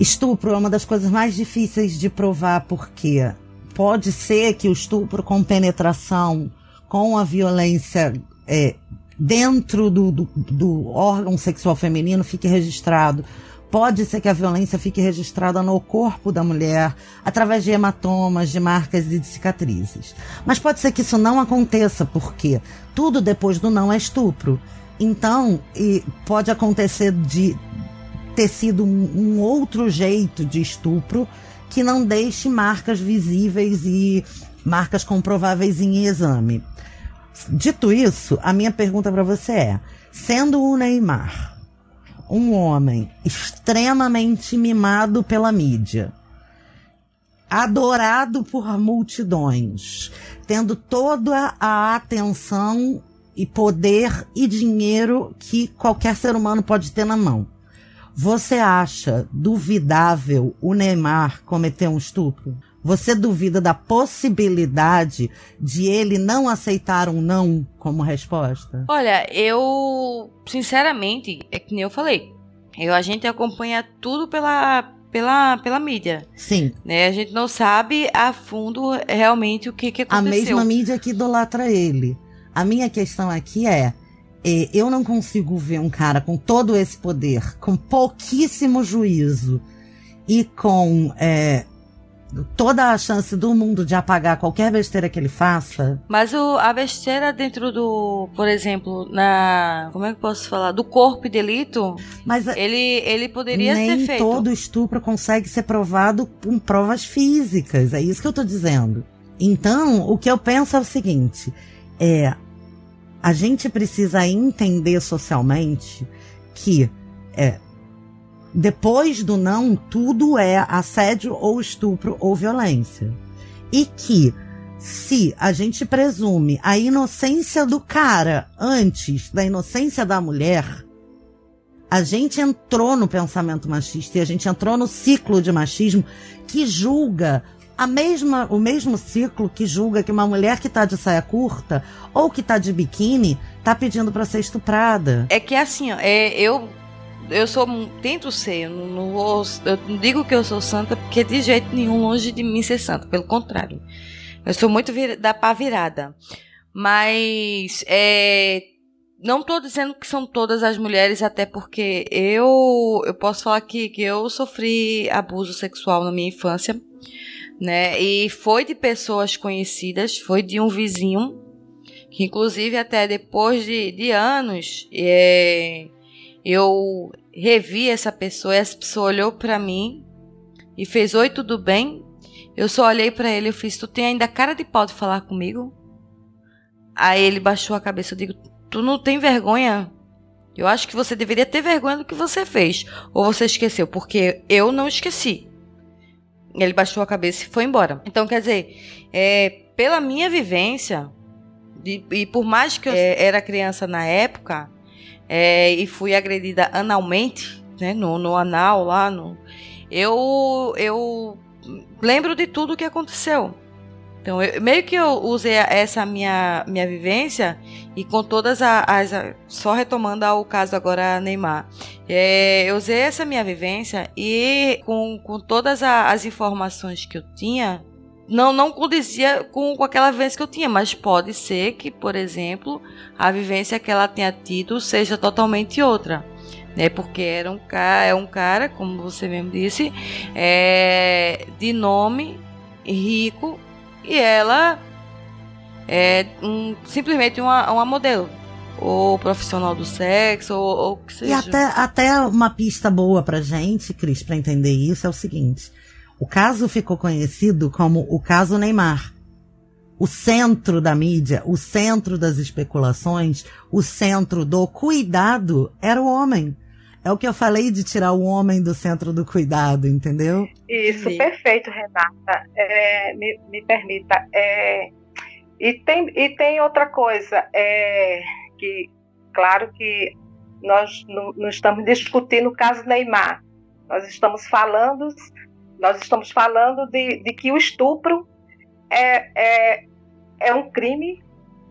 estupro é uma das coisas mais difíceis de provar porque pode ser que o estupro com penetração, com a violência é, dentro do, do, do órgão sexual feminino fique registrado. Pode ser que a violência fique registrada no corpo da mulher, através de hematomas, de marcas e de cicatrizes. Mas pode ser que isso não aconteça, porque tudo depois do não é estupro. Então, pode acontecer de ter sido um, um outro jeito de estupro que não deixe marcas visíveis e marcas comprováveis em exame. Dito isso, a minha pergunta para você é: sendo o Neymar um homem extremamente mimado pela mídia, adorado por multidões, tendo toda a atenção e poder e dinheiro que qualquer ser humano pode ter na mão. Você acha duvidável o Neymar cometer um estupro? Você duvida da possibilidade de ele não aceitar um não como resposta? Olha, eu, sinceramente, é que nem eu falei. Eu, a gente acompanha tudo pela, pela, pela mídia. Sim. Né? A gente não sabe a fundo realmente o que, que aconteceu. A mesma mídia que idolatra ele. A minha questão aqui é, é, eu não consigo ver um cara com todo esse poder, com pouquíssimo juízo e com é, toda a chance do mundo de apagar qualquer besteira que ele faça. Mas o, a besteira dentro do, por exemplo, na. Como é que eu posso falar? Do corpo e delito. Mas ele, ele poderia nem ter feito. todo estupro consegue ser provado com provas físicas. É isso que eu tô dizendo. Então, o que eu penso é o seguinte: é. A gente precisa entender socialmente que é, depois do não, tudo é assédio ou estupro ou violência. E que se a gente presume a inocência do cara antes da inocência da mulher, a gente entrou no pensamento machista e a gente entrou no ciclo de machismo que julga a mesma, o mesmo ciclo que julga que uma mulher que tá de saia curta ou que tá de biquíni tá pedindo para ser estuprada. É que assim, ó, é, eu eu sou tento ser, eu não, vou, eu digo que eu sou santa porque de jeito nenhum longe de mim ser santa, pelo contrário. Eu sou muito vir, da pá virada. Mas é, não estou dizendo que são todas as mulheres, até porque eu eu posso falar aqui que eu sofri abuso sexual na minha infância, né? E foi de pessoas conhecidas, foi de um vizinho que inclusive até depois de, de anos é, eu revi essa pessoa, e essa pessoa olhou para mim e fez: Oi, tudo bem? Eu só olhei para ele e fiz: Tu tem ainda cara de pau de falar comigo? Aí ele baixou a cabeça. Eu digo: Tu não tem vergonha? Eu acho que você deveria ter vergonha do que você fez. Ou você esqueceu, porque eu não esqueci. Ele baixou a cabeça e foi embora. Então, quer dizer, é, pela minha vivência, e, e por mais que eu é, era criança na época, é, e fui agredida analmente, né, no, no anal lá, no, eu, eu lembro de tudo o que aconteceu. Então, eu, meio que eu usei essa minha, minha vivência e com todas as. só retomando ao caso agora Neymar. É, eu usei essa minha vivência e com, com todas as informações que eu tinha, não, não condizia com, com aquela vivência que eu tinha, mas pode ser que, por exemplo, a vivência que ela tenha tido seja totalmente outra. Né, porque era um cara, é um cara, como você mesmo disse, é, de nome rico e ela é um, simplesmente uma, uma modelo ou profissional do sexo, ou, ou que seja. E até, até uma pista boa pra gente, Cris, para entender isso é o seguinte: o caso ficou conhecido como o caso Neymar. O centro da mídia, o centro das especulações, o centro do cuidado era o homem. É o que eu falei de tirar o homem do centro do cuidado, entendeu? Isso, Sim. perfeito, Renata. É, me, me, permita. É, e, tem, e tem outra coisa, é, que claro que nós não, não estamos discutindo o caso Neymar. Nós estamos falando nós estamos falando de, de que o estupro é, é, é um crime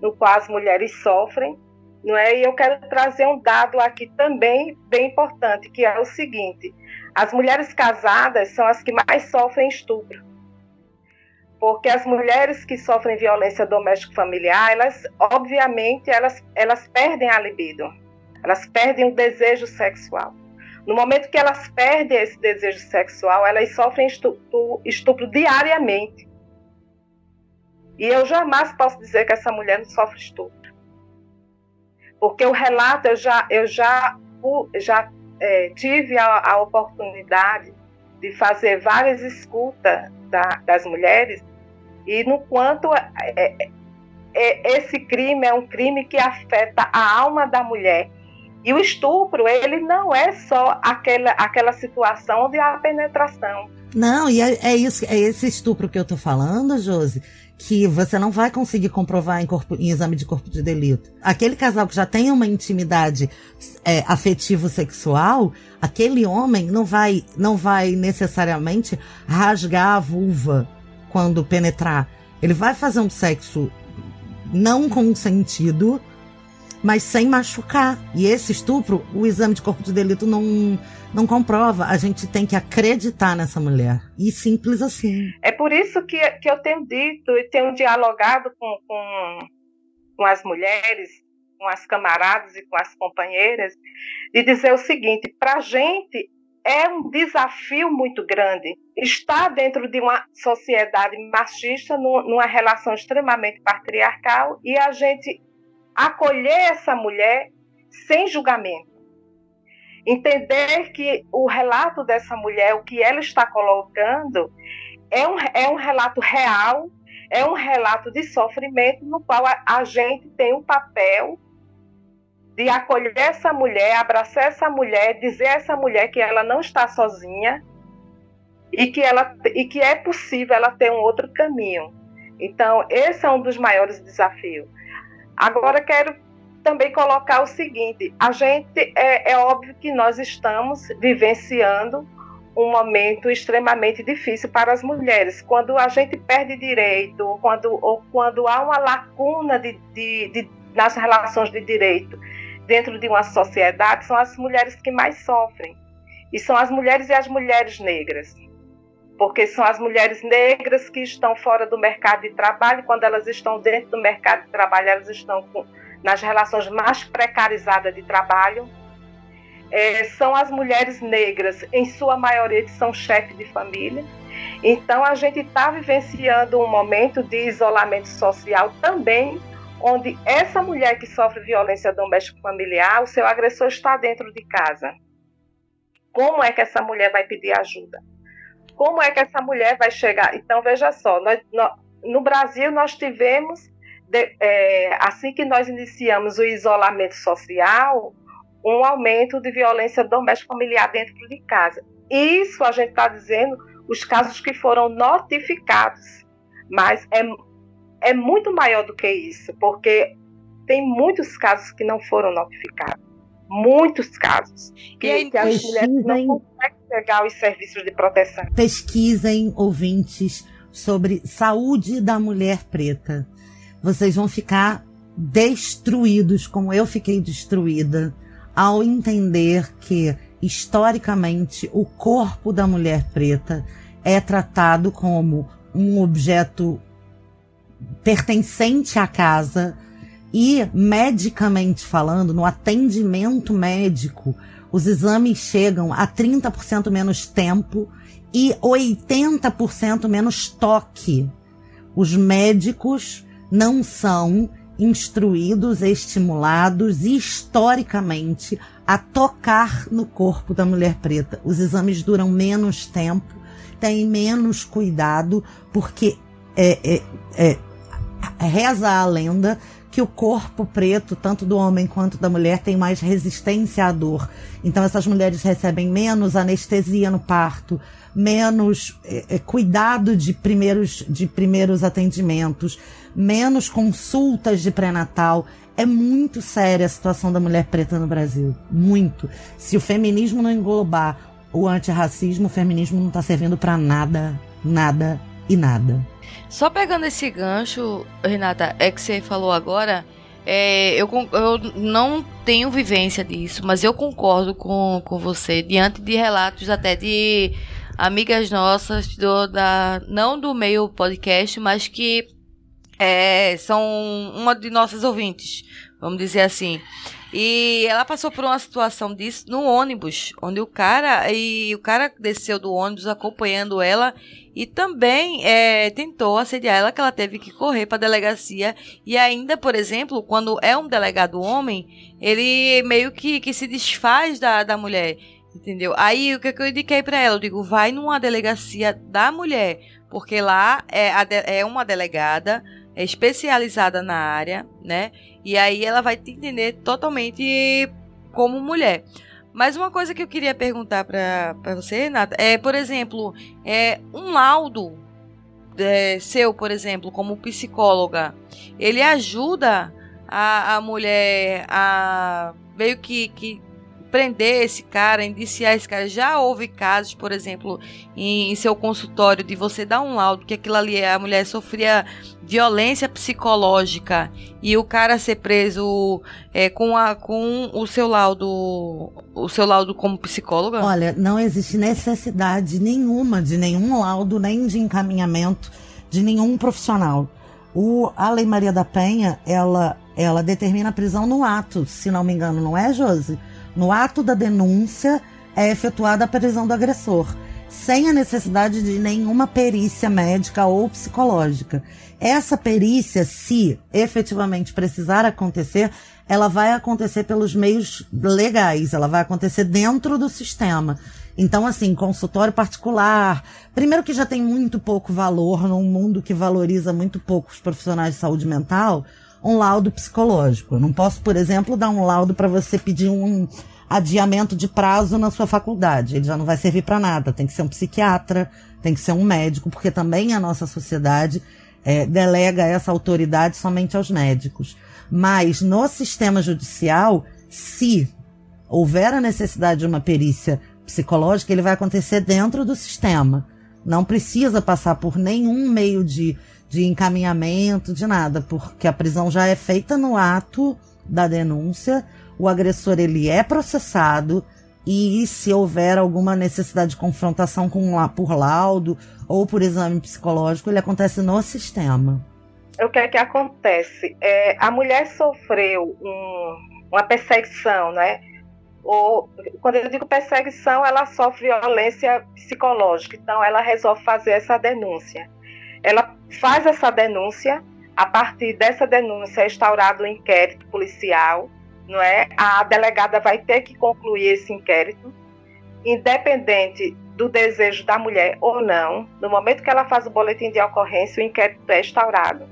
no qual as mulheres sofrem, não é? E eu quero trazer um dado aqui também bem importante, que é o seguinte: as mulheres casadas são as que mais sofrem estupro. Porque as mulheres que sofrem violência doméstica familiar, elas, obviamente, elas, elas perdem a libido. Elas perdem o desejo sexual. No momento que elas perdem esse desejo sexual, elas sofrem estupro, estupro diariamente. E eu jamais posso dizer que essa mulher não sofre estupro. Porque o relato, eu já, eu já, já é, tive a, a, oportunidade de fazer várias escutas da, das mulheres, e no quanto é, é, é, esse crime é um crime que afeta a alma da mulher e o estupro, ele não é só aquela, aquela situação de a penetração. Não, e é, é isso, é esse estupro que eu tô falando, Josi, que você não vai conseguir comprovar em, corpo, em exame de corpo de delito. Aquele casal que já tem uma intimidade é, afetivo-sexual, aquele homem não vai, não vai necessariamente rasgar a vulva quando penetrar. Ele vai fazer um sexo não consentido, mas sem machucar. E esse estupro, o exame de corpo de delito não, não comprova. A gente tem que acreditar nessa mulher. E simples assim. É por isso que, que eu tenho dito e tenho dialogado com, com, com as mulheres, com as camaradas e com as companheiras, de dizer o seguinte: para a gente é um desafio muito grande estar dentro de uma sociedade machista, numa relação extremamente patriarcal, e a gente acolher essa mulher sem julgamento. Entender que o relato dessa mulher, o que ela está colocando, é um, é um relato real, é um relato de sofrimento no qual a, a gente tem um papel de acolher essa mulher, abraçar essa mulher, dizer a essa mulher que ela não está sozinha e que, ela, e que é possível ela ter um outro caminho. Então, esse é um dos maiores desafios. Agora, quero também colocar o seguinte: a gente, é, é óbvio que nós estamos vivenciando um momento extremamente difícil para as mulheres. Quando a gente perde direito, ou quando, ou quando há uma lacuna de, de, de, nas relações de direito dentro de uma sociedade, são as mulheres que mais sofrem. E são as mulheres e as mulheres negras. Porque são as mulheres negras que estão fora do mercado de trabalho, quando elas estão dentro do mercado de trabalho, elas estão com, nas relações mais precarizadas de trabalho. É, são as mulheres negras, em sua maioria, que são chefes de família. Então, a gente está vivenciando um momento de isolamento social também onde essa mulher que sofre violência doméstica familiar, o seu agressor está dentro de casa. Como é que essa mulher vai pedir ajuda? Como é que essa mulher vai chegar? Então, veja só, nós, nós, no Brasil nós tivemos, de, é, assim que nós iniciamos o isolamento social, um aumento de violência doméstica familiar dentro de casa. Isso a gente está dizendo os casos que foram notificados, mas é é muito maior do que isso, porque tem muitos casos que não foram notificados. Muitos casos. Que, aí, que as mulheres não conseguem pegar os serviços de proteção. Pesquisem, ouvintes, sobre saúde da mulher preta. Vocês vão ficar destruídos, como eu fiquei destruída, ao entender que, historicamente, o corpo da mulher preta é tratado como um objeto pertencente à casa e, medicamente falando, no atendimento médico, os exames chegam a 30% menos tempo e 80% menos toque. Os médicos não são instruídos, estimulados historicamente a tocar no corpo da mulher preta. Os exames duram menos tempo, têm menos cuidado, porque é, é, é, reza a lenda que o corpo preto, tanto do homem quanto da mulher, tem mais resistência à dor. Então essas mulheres recebem menos anestesia no parto, menos é, cuidado de primeiros, de primeiros atendimentos, menos consultas de pré-natal. É muito séria a situação da mulher preta no Brasil. Muito. Se o feminismo não englobar o antirracismo, o feminismo não está servindo para nada, nada e nada. Só pegando esse gancho, Renata, é que você falou agora, é, eu, eu não tenho vivência disso, mas eu concordo com, com você, diante de relatos até de amigas nossas, do, da, não do meio podcast, mas que é, são uma de nossas ouvintes, vamos dizer assim. E ela passou por uma situação disso no ônibus, onde o cara e o cara desceu do ônibus acompanhando ela e também é, tentou assediar ela, que ela teve que correr para a delegacia. E ainda, por exemplo, quando é um delegado homem, ele meio que, que se desfaz da, da mulher. Entendeu? Aí o que, que eu indiquei para ela? Eu digo, vai numa delegacia da mulher, porque lá é, é uma delegada é especializada na área, né? E aí ela vai te entender totalmente como mulher. Mas uma coisa que eu queria perguntar para você, Renata, é, por exemplo, é um laudo é, seu, por exemplo, como psicóloga, ele ajuda a, a mulher a meio que, que prender esse cara, indiciar esse cara. Já houve casos, por exemplo, em, em, seu consultório, de você dar um laudo que aquilo ali, a mulher sofria violência psicológica e o cara ser preso é, com, a, com o seu laudo, o seu laudo como psicóloga? Olha, não existe necessidade nenhuma de nenhum laudo, nem de encaminhamento de nenhum profissional. O, a Lei Maria da Penha, ela, ela determina a prisão no ato, se não me engano, não é, Josi? No ato da denúncia é efetuada a prisão do agressor, sem a necessidade de nenhuma perícia médica ou psicológica. Essa perícia, se efetivamente precisar acontecer, ela vai acontecer pelos meios legais, ela vai acontecer dentro do sistema. Então, assim, consultório particular. Primeiro que já tem muito pouco valor num mundo que valoriza muito pouco os profissionais de saúde mental um laudo psicológico. Eu não posso, por exemplo, dar um laudo para você pedir um adiamento de prazo na sua faculdade. Ele já não vai servir para nada. Tem que ser um psiquiatra, tem que ser um médico, porque também a nossa sociedade é, delega essa autoridade somente aos médicos. Mas no sistema judicial, se houver a necessidade de uma perícia psicológica, ele vai acontecer dentro do sistema. Não precisa passar por nenhum meio de de encaminhamento, de nada, porque a prisão já é feita no ato da denúncia, o agressor ele é processado e se houver alguma necessidade de confrontação com por laudo ou por exame psicológico, ele acontece no sistema. O que é que acontece? É, a mulher sofreu um, uma perseguição, né? Ou, quando eu digo perseguição, ela sofre violência psicológica, então ela resolve fazer essa denúncia ela faz essa denúncia, a partir dessa denúncia é instaurado um inquérito policial, não é? A delegada vai ter que concluir esse inquérito, independente do desejo da mulher ou não. No momento que ela faz o boletim de ocorrência, o inquérito é instaurado,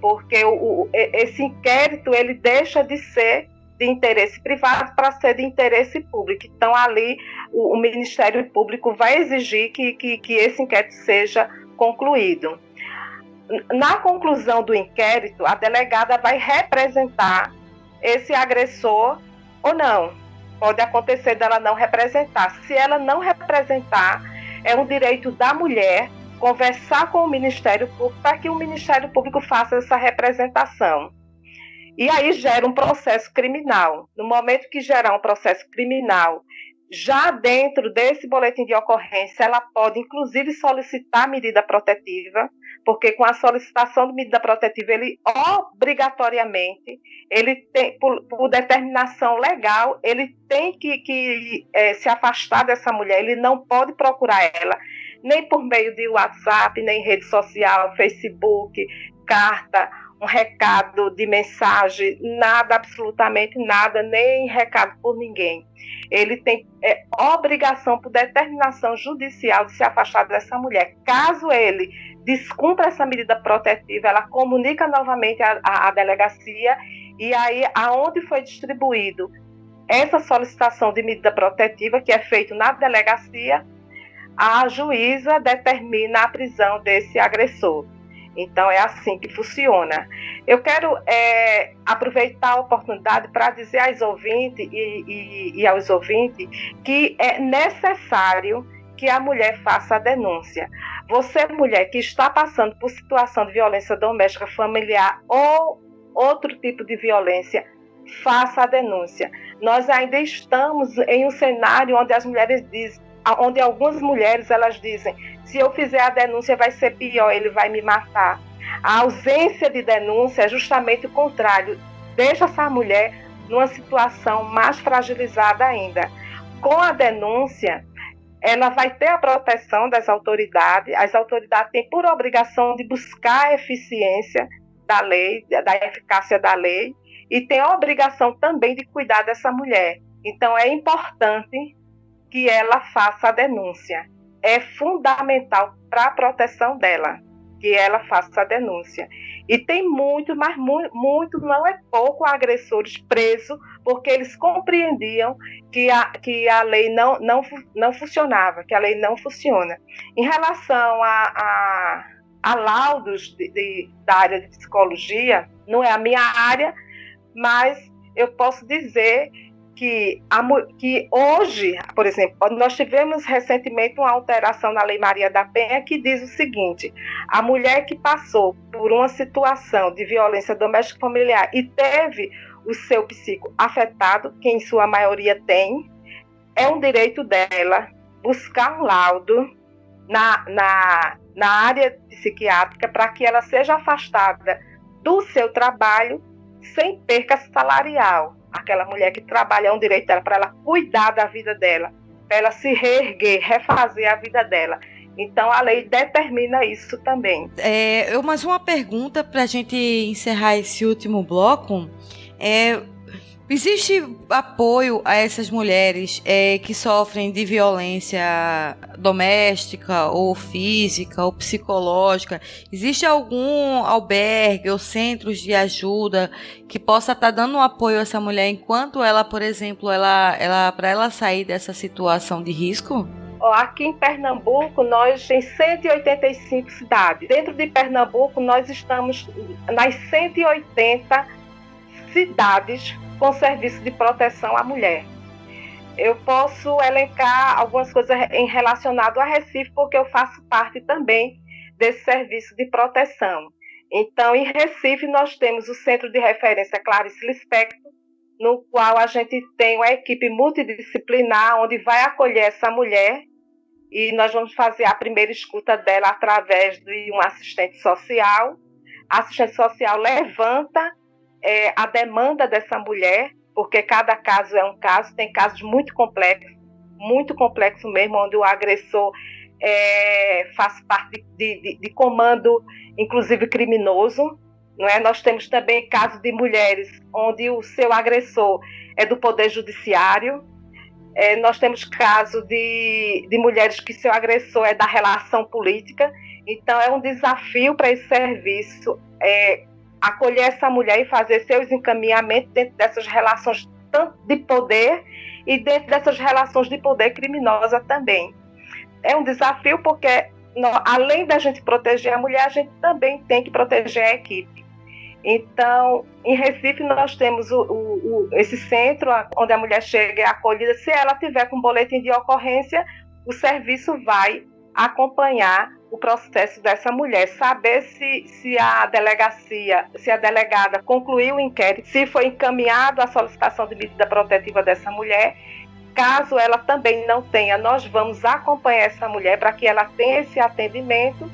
porque o, o, esse inquérito ele deixa de ser de interesse privado para ser de interesse público. Então, ali, o, o Ministério Público vai exigir que, que, que esse inquérito seja concluído. Na conclusão do inquérito, a delegada vai representar esse agressor ou não. Pode acontecer dela não representar. Se ela não representar, é um direito da mulher conversar com o Ministério Público para que o Ministério Público faça essa representação. E aí gera um processo criminal. No momento que gerar um processo criminal já dentro desse boletim de ocorrência, ela pode, inclusive, solicitar medida protetiva, porque com a solicitação de medida protetiva, ele obrigatoriamente, ele tem, por, por determinação legal, ele tem que, que é, se afastar dessa mulher, ele não pode procurar ela, nem por meio de WhatsApp, nem rede social, Facebook, carta, um recado de mensagem, nada, absolutamente nada, nem recado por ninguém. Ele tem é, obrigação, por determinação judicial, de se afastar dessa mulher. Caso ele descumpra essa medida protetiva, ela comunica novamente à delegacia e aí aonde foi distribuído essa solicitação de medida protetiva, que é feito na delegacia, a juíza determina a prisão desse agressor. Então é assim que funciona. Eu quero é, aproveitar a oportunidade para dizer aos ouvintes e, e, e aos ouvintes que é necessário que a mulher faça a denúncia. Você, mulher que está passando por situação de violência doméstica familiar ou outro tipo de violência, faça a denúncia. Nós ainda estamos em um cenário onde as mulheres dizem, onde algumas mulheres elas dizem, se eu fizer a denúncia vai ser pior, ele vai me matar. A ausência de denúncia é justamente o contrário, deixa essa mulher numa situação mais fragilizada ainda. Com a denúncia, ela vai ter a proteção das autoridades, as autoridades têm por obrigação de buscar a eficiência da lei, da eficácia da lei, e tem a obrigação também de cuidar dessa mulher. Então é importante que ela faça a denúncia. É fundamental para a proteção dela que ela faça a denúncia. E tem muito, mas muito, muito não é pouco, agressores presos, porque eles compreendiam que a, que a lei não, não, não funcionava, que a lei não funciona. Em relação a, a, a laudos de, de, da área de psicologia, não é a minha área, mas eu posso dizer que, a, que hoje, por exemplo, nós tivemos recentemente uma alteração na Lei Maria da Penha que diz o seguinte: a mulher que passou por uma situação de violência doméstica familiar e teve o seu psico afetado, que em sua maioria tem, é um direito dela buscar um laudo na, na, na área psiquiátrica para que ela seja afastada do seu trabalho sem perca salarial aquela mulher que trabalha é um direito dela, para ela cuidar da vida dela, para ela se reerguer, refazer a vida dela. Então a lei determina isso também. É, eu mais uma pergunta para a gente encerrar esse último bloco. É, Existe apoio a essas mulheres é, que sofrem de violência doméstica ou física ou psicológica? Existe algum albergue ou centros de ajuda que possa estar tá dando um apoio a essa mulher enquanto ela, por exemplo, ela, ela para ela sair dessa situação de risco? Aqui em Pernambuco, nós temos 185 cidades. Dentro de Pernambuco, nós estamos nas 180 cidades com serviço de proteção à mulher. Eu posso elencar algumas coisas em relacionado a Recife, porque eu faço parte também desse serviço de proteção. Então, em Recife, nós temos o Centro de Referência Clarice Lispector, no qual a gente tem uma equipe multidisciplinar, onde vai acolher essa mulher e nós vamos fazer a primeira escuta dela através de um assistente social. A assistente social levanta é, a demanda dessa mulher, porque cada caso é um caso, tem casos muito complexos, muito complexos mesmo, onde o agressor é, faz parte de, de, de, comando, inclusive criminoso. Não é? Nós temos também casos de mulheres onde o seu agressor é do Poder Judiciário. É, nós temos casos de, de mulheres que seu agressor é da relação política. Então, é um desafio para esse serviço é, acolher essa mulher e fazer seus encaminhamentos dentro dessas relações tanto de poder e dentro dessas relações de poder criminosa também. É um desafio porque, além da gente proteger a mulher, a gente também tem que proteger a equipe. Então, em Recife, nós temos o, o, esse centro onde a mulher chega e é acolhida. Se ela tiver com boletim de ocorrência, o serviço vai acompanhar o processo dessa mulher, saber se, se a delegacia, se a delegada concluiu o inquérito, se foi encaminhado a solicitação de medida protetiva dessa mulher. Caso ela também não tenha, nós vamos acompanhar essa mulher para que ela tenha esse atendimento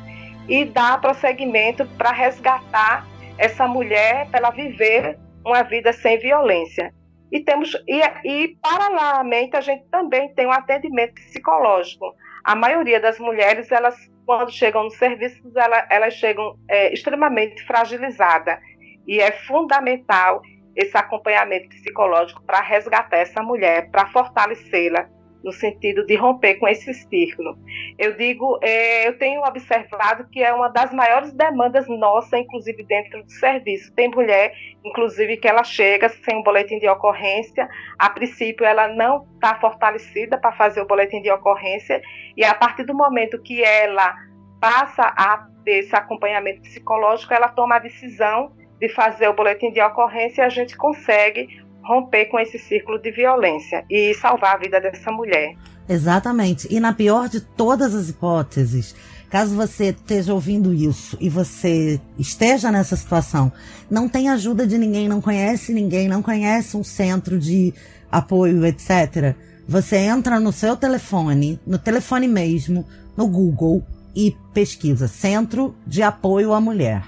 e dar prosseguimento para resgatar essa mulher para ela viver uma vida sem violência. E temos e, e paralelamente a gente também tem um atendimento psicológico. A maioria das mulheres elas quando chegam nos serviços, ela, elas chegam é, extremamente fragilizadas. E é fundamental esse acompanhamento psicológico para resgatar essa mulher, para fortalecê-la no sentido de romper com esse círculo. Eu digo, é, eu tenho observado que é uma das maiores demandas nossa, inclusive dentro do serviço. Tem mulher, inclusive, que ela chega sem um boletim de ocorrência. A princípio, ela não está fortalecida para fazer o boletim de ocorrência e a partir do momento que ela passa a ter esse acompanhamento psicológico, ela toma a decisão de fazer o boletim de ocorrência e a gente consegue romper com esse círculo de violência e salvar a vida dessa mulher. Exatamente. E na pior de todas as hipóteses, caso você esteja ouvindo isso e você esteja nessa situação, não tem ajuda de ninguém, não conhece ninguém, não conhece um centro de apoio, etc. Você entra no seu telefone, no telefone mesmo, no Google e pesquisa Centro de Apoio à Mulher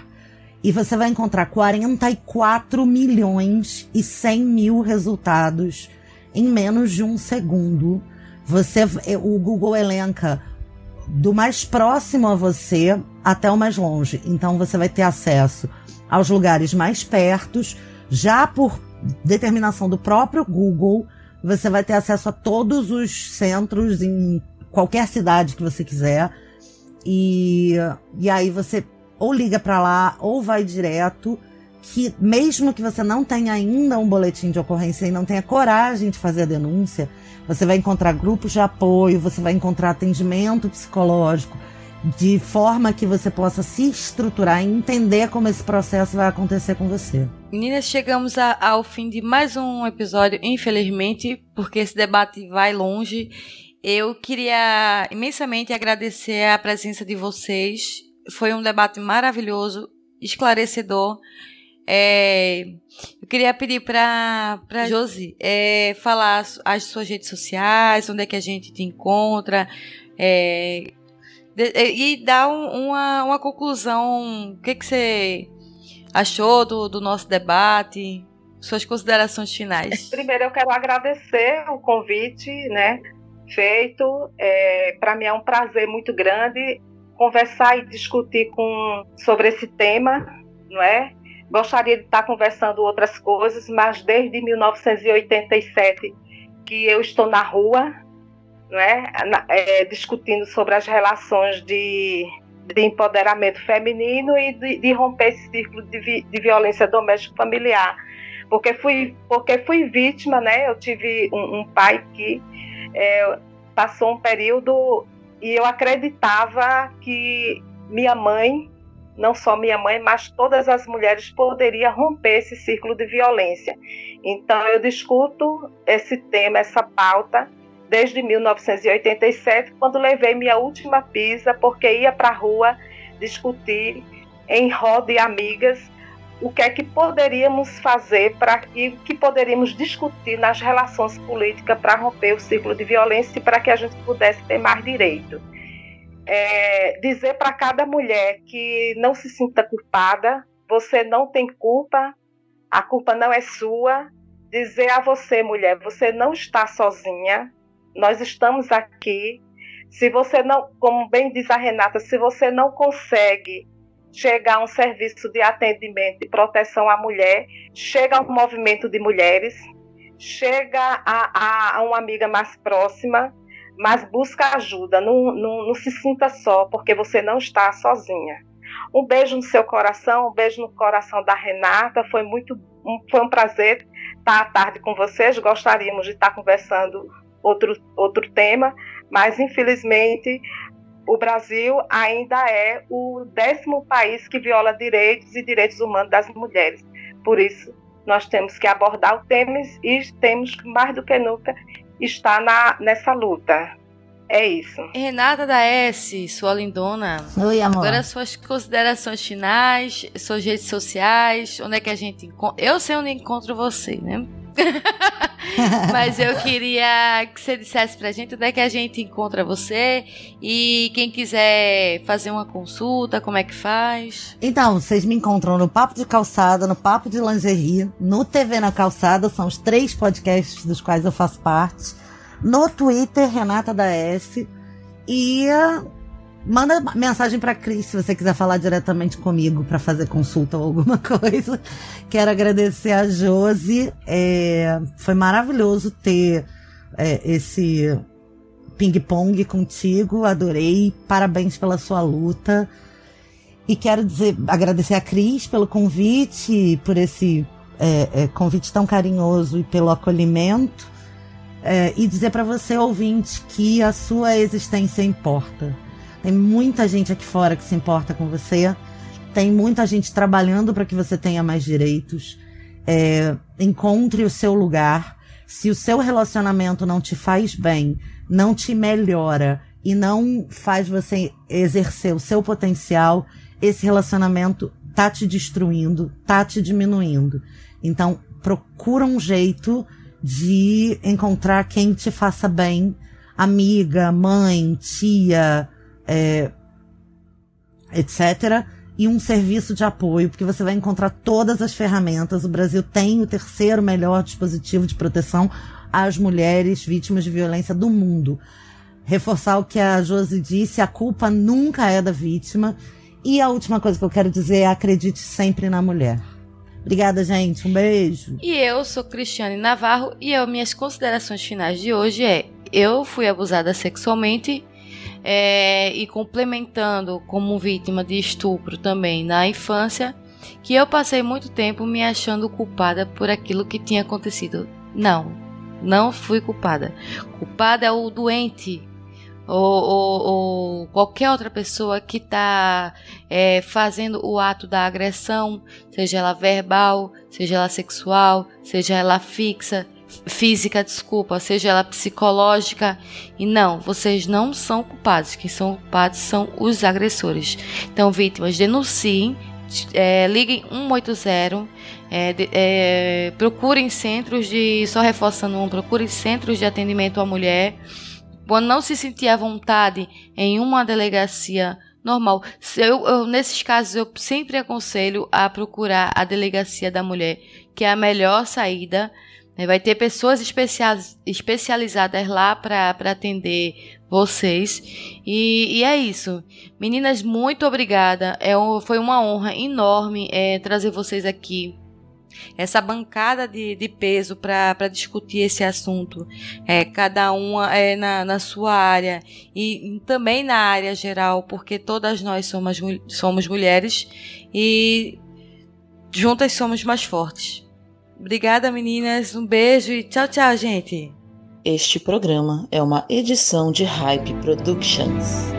e você vai encontrar 44 milhões e 100 mil resultados em menos de um segundo. Você, o Google elenca do mais próximo a você até o mais longe. Então você vai ter acesso aos lugares mais pertos, já por determinação do próprio Google, você vai ter acesso a todos os centros em qualquer cidade que você quiser. E, e aí você ou liga para lá ou vai direto. Que mesmo que você não tenha ainda um boletim de ocorrência e não tenha coragem de fazer a denúncia, você vai encontrar grupos de apoio, você vai encontrar atendimento psicológico, de forma que você possa se estruturar e entender como esse processo vai acontecer com você. Meninas, chegamos a, ao fim de mais um episódio, infelizmente, porque esse debate vai longe. Eu queria imensamente agradecer a presença de vocês. Foi um debate maravilhoso, esclarecedor. É, eu queria pedir para para Josi é, falar as suas redes sociais, onde é que a gente te encontra, é, de, e dar um, uma, uma conclusão. O que, que você achou do, do nosso debate? Suas considerações finais. Primeiro, eu quero agradecer o convite, né, feito. É, Para mim é um prazer muito grande conversar e discutir com sobre esse tema, não é? Gostaria de estar conversando outras coisas, mas desde 1987 que eu estou na rua, não é? é discutindo sobre as relações de, de empoderamento feminino e de, de romper esse círculo de, vi, de violência doméstica familiar. Porque fui, porque fui vítima, né? Eu tive um, um pai que é, passou um período e eu acreditava que minha mãe não só minha mãe, mas todas as mulheres poderiam romper esse círculo de violência. Então eu discuto esse tema, essa pauta, desde 1987, quando levei minha última pisa, porque ia para a rua discutir em roda de amigas o que é que poderíamos fazer para e o que poderíamos discutir nas relações políticas para romper o círculo de violência e para que a gente pudesse ter mais direito é, dizer para cada mulher que não se sinta culpada, você não tem culpa, a culpa não é sua. Dizer a você, mulher, você não está sozinha, nós estamos aqui. Se você não, como bem diz a Renata, se você não consegue chegar a um serviço de atendimento e proteção à mulher, chega ao movimento de mulheres, chega a, a, a uma amiga mais próxima, mas busca ajuda, não, não, não se sinta só, porque você não está sozinha. Um beijo no seu coração, um beijo no coração da Renata. Foi muito, um, foi um prazer estar à tarde com vocês. Gostaríamos de estar conversando outro, outro tema, mas infelizmente o Brasil ainda é o décimo país que viola direitos e direitos humanos das mulheres. Por isso, nós temos que abordar o tema e temos mais do que nunca está na, nessa luta. É isso. Renata da S, sua lindona. Oi, amor. Agora suas considerações finais, suas redes sociais, onde é que a gente encontra. Eu sei onde encontro você, né? Mas eu queria que você dissesse pra gente onde é que a gente encontra você e quem quiser fazer uma consulta, como é que faz? Então, vocês me encontram no Papo de Calçada, no Papo de Lingerie, no TV na Calçada, são os três podcasts dos quais eu faço parte. No Twitter, Renata da S. E Manda mensagem para Cris se você quiser falar diretamente comigo para fazer consulta ou alguma coisa. Quero agradecer a Josi. É, foi maravilhoso ter é, esse ping-pong contigo. Adorei. Parabéns pela sua luta. E quero dizer, agradecer a Cris pelo convite, por esse é, é convite tão carinhoso e pelo acolhimento. É, e dizer para você, ouvinte, que a sua existência importa tem muita gente aqui fora que se importa com você. Tem muita gente trabalhando para que você tenha mais direitos. É, encontre o seu lugar. Se o seu relacionamento não te faz bem, não te melhora e não faz você exercer o seu potencial, esse relacionamento tá te destruindo, tá te diminuindo. Então, procura um jeito de encontrar quem te faça bem, amiga, mãe, tia, é, etc. E um serviço de apoio, porque você vai encontrar todas as ferramentas. O Brasil tem o terceiro melhor dispositivo de proteção às mulheres vítimas de violência do mundo. Reforçar o que a Josi disse: a culpa nunca é da vítima. E a última coisa que eu quero dizer é acredite sempre na mulher. Obrigada, gente. Um beijo. E eu sou Cristiane Navarro e eu, minhas considerações finais de hoje é: eu fui abusada sexualmente é, e complementando como vítima de estupro também na infância, que eu passei muito tempo me achando culpada por aquilo que tinha acontecido. Não, não fui culpada. Culpada é o doente ou, ou, ou qualquer outra pessoa que está é, fazendo o ato da agressão, seja ela verbal, seja ela sexual, seja ela fixa, física, desculpa, seja ela psicológica. E não, vocês não são culpados. Quem são culpados são os agressores. Então, vítimas, denunciem, é, liguem 180, é, é, procurem centros de. Só reforçando um, procurem centros de atendimento à mulher. Quando não se sentir à vontade em uma delegacia normal. Eu, eu, nesses casos, eu sempre aconselho a procurar a delegacia da mulher, que é a melhor saída. Né? Vai ter pessoas especializadas lá para atender vocês. E, e, é isso. Meninas, muito obrigada. É foi uma honra enorme é, trazer vocês aqui. Essa bancada de, de peso para discutir esse assunto, é, cada uma é, na, na sua área e também na área geral, porque todas nós somos, somos mulheres e juntas somos mais fortes. Obrigada, meninas. Um beijo e tchau, tchau, gente. Este programa é uma edição de Hype Productions.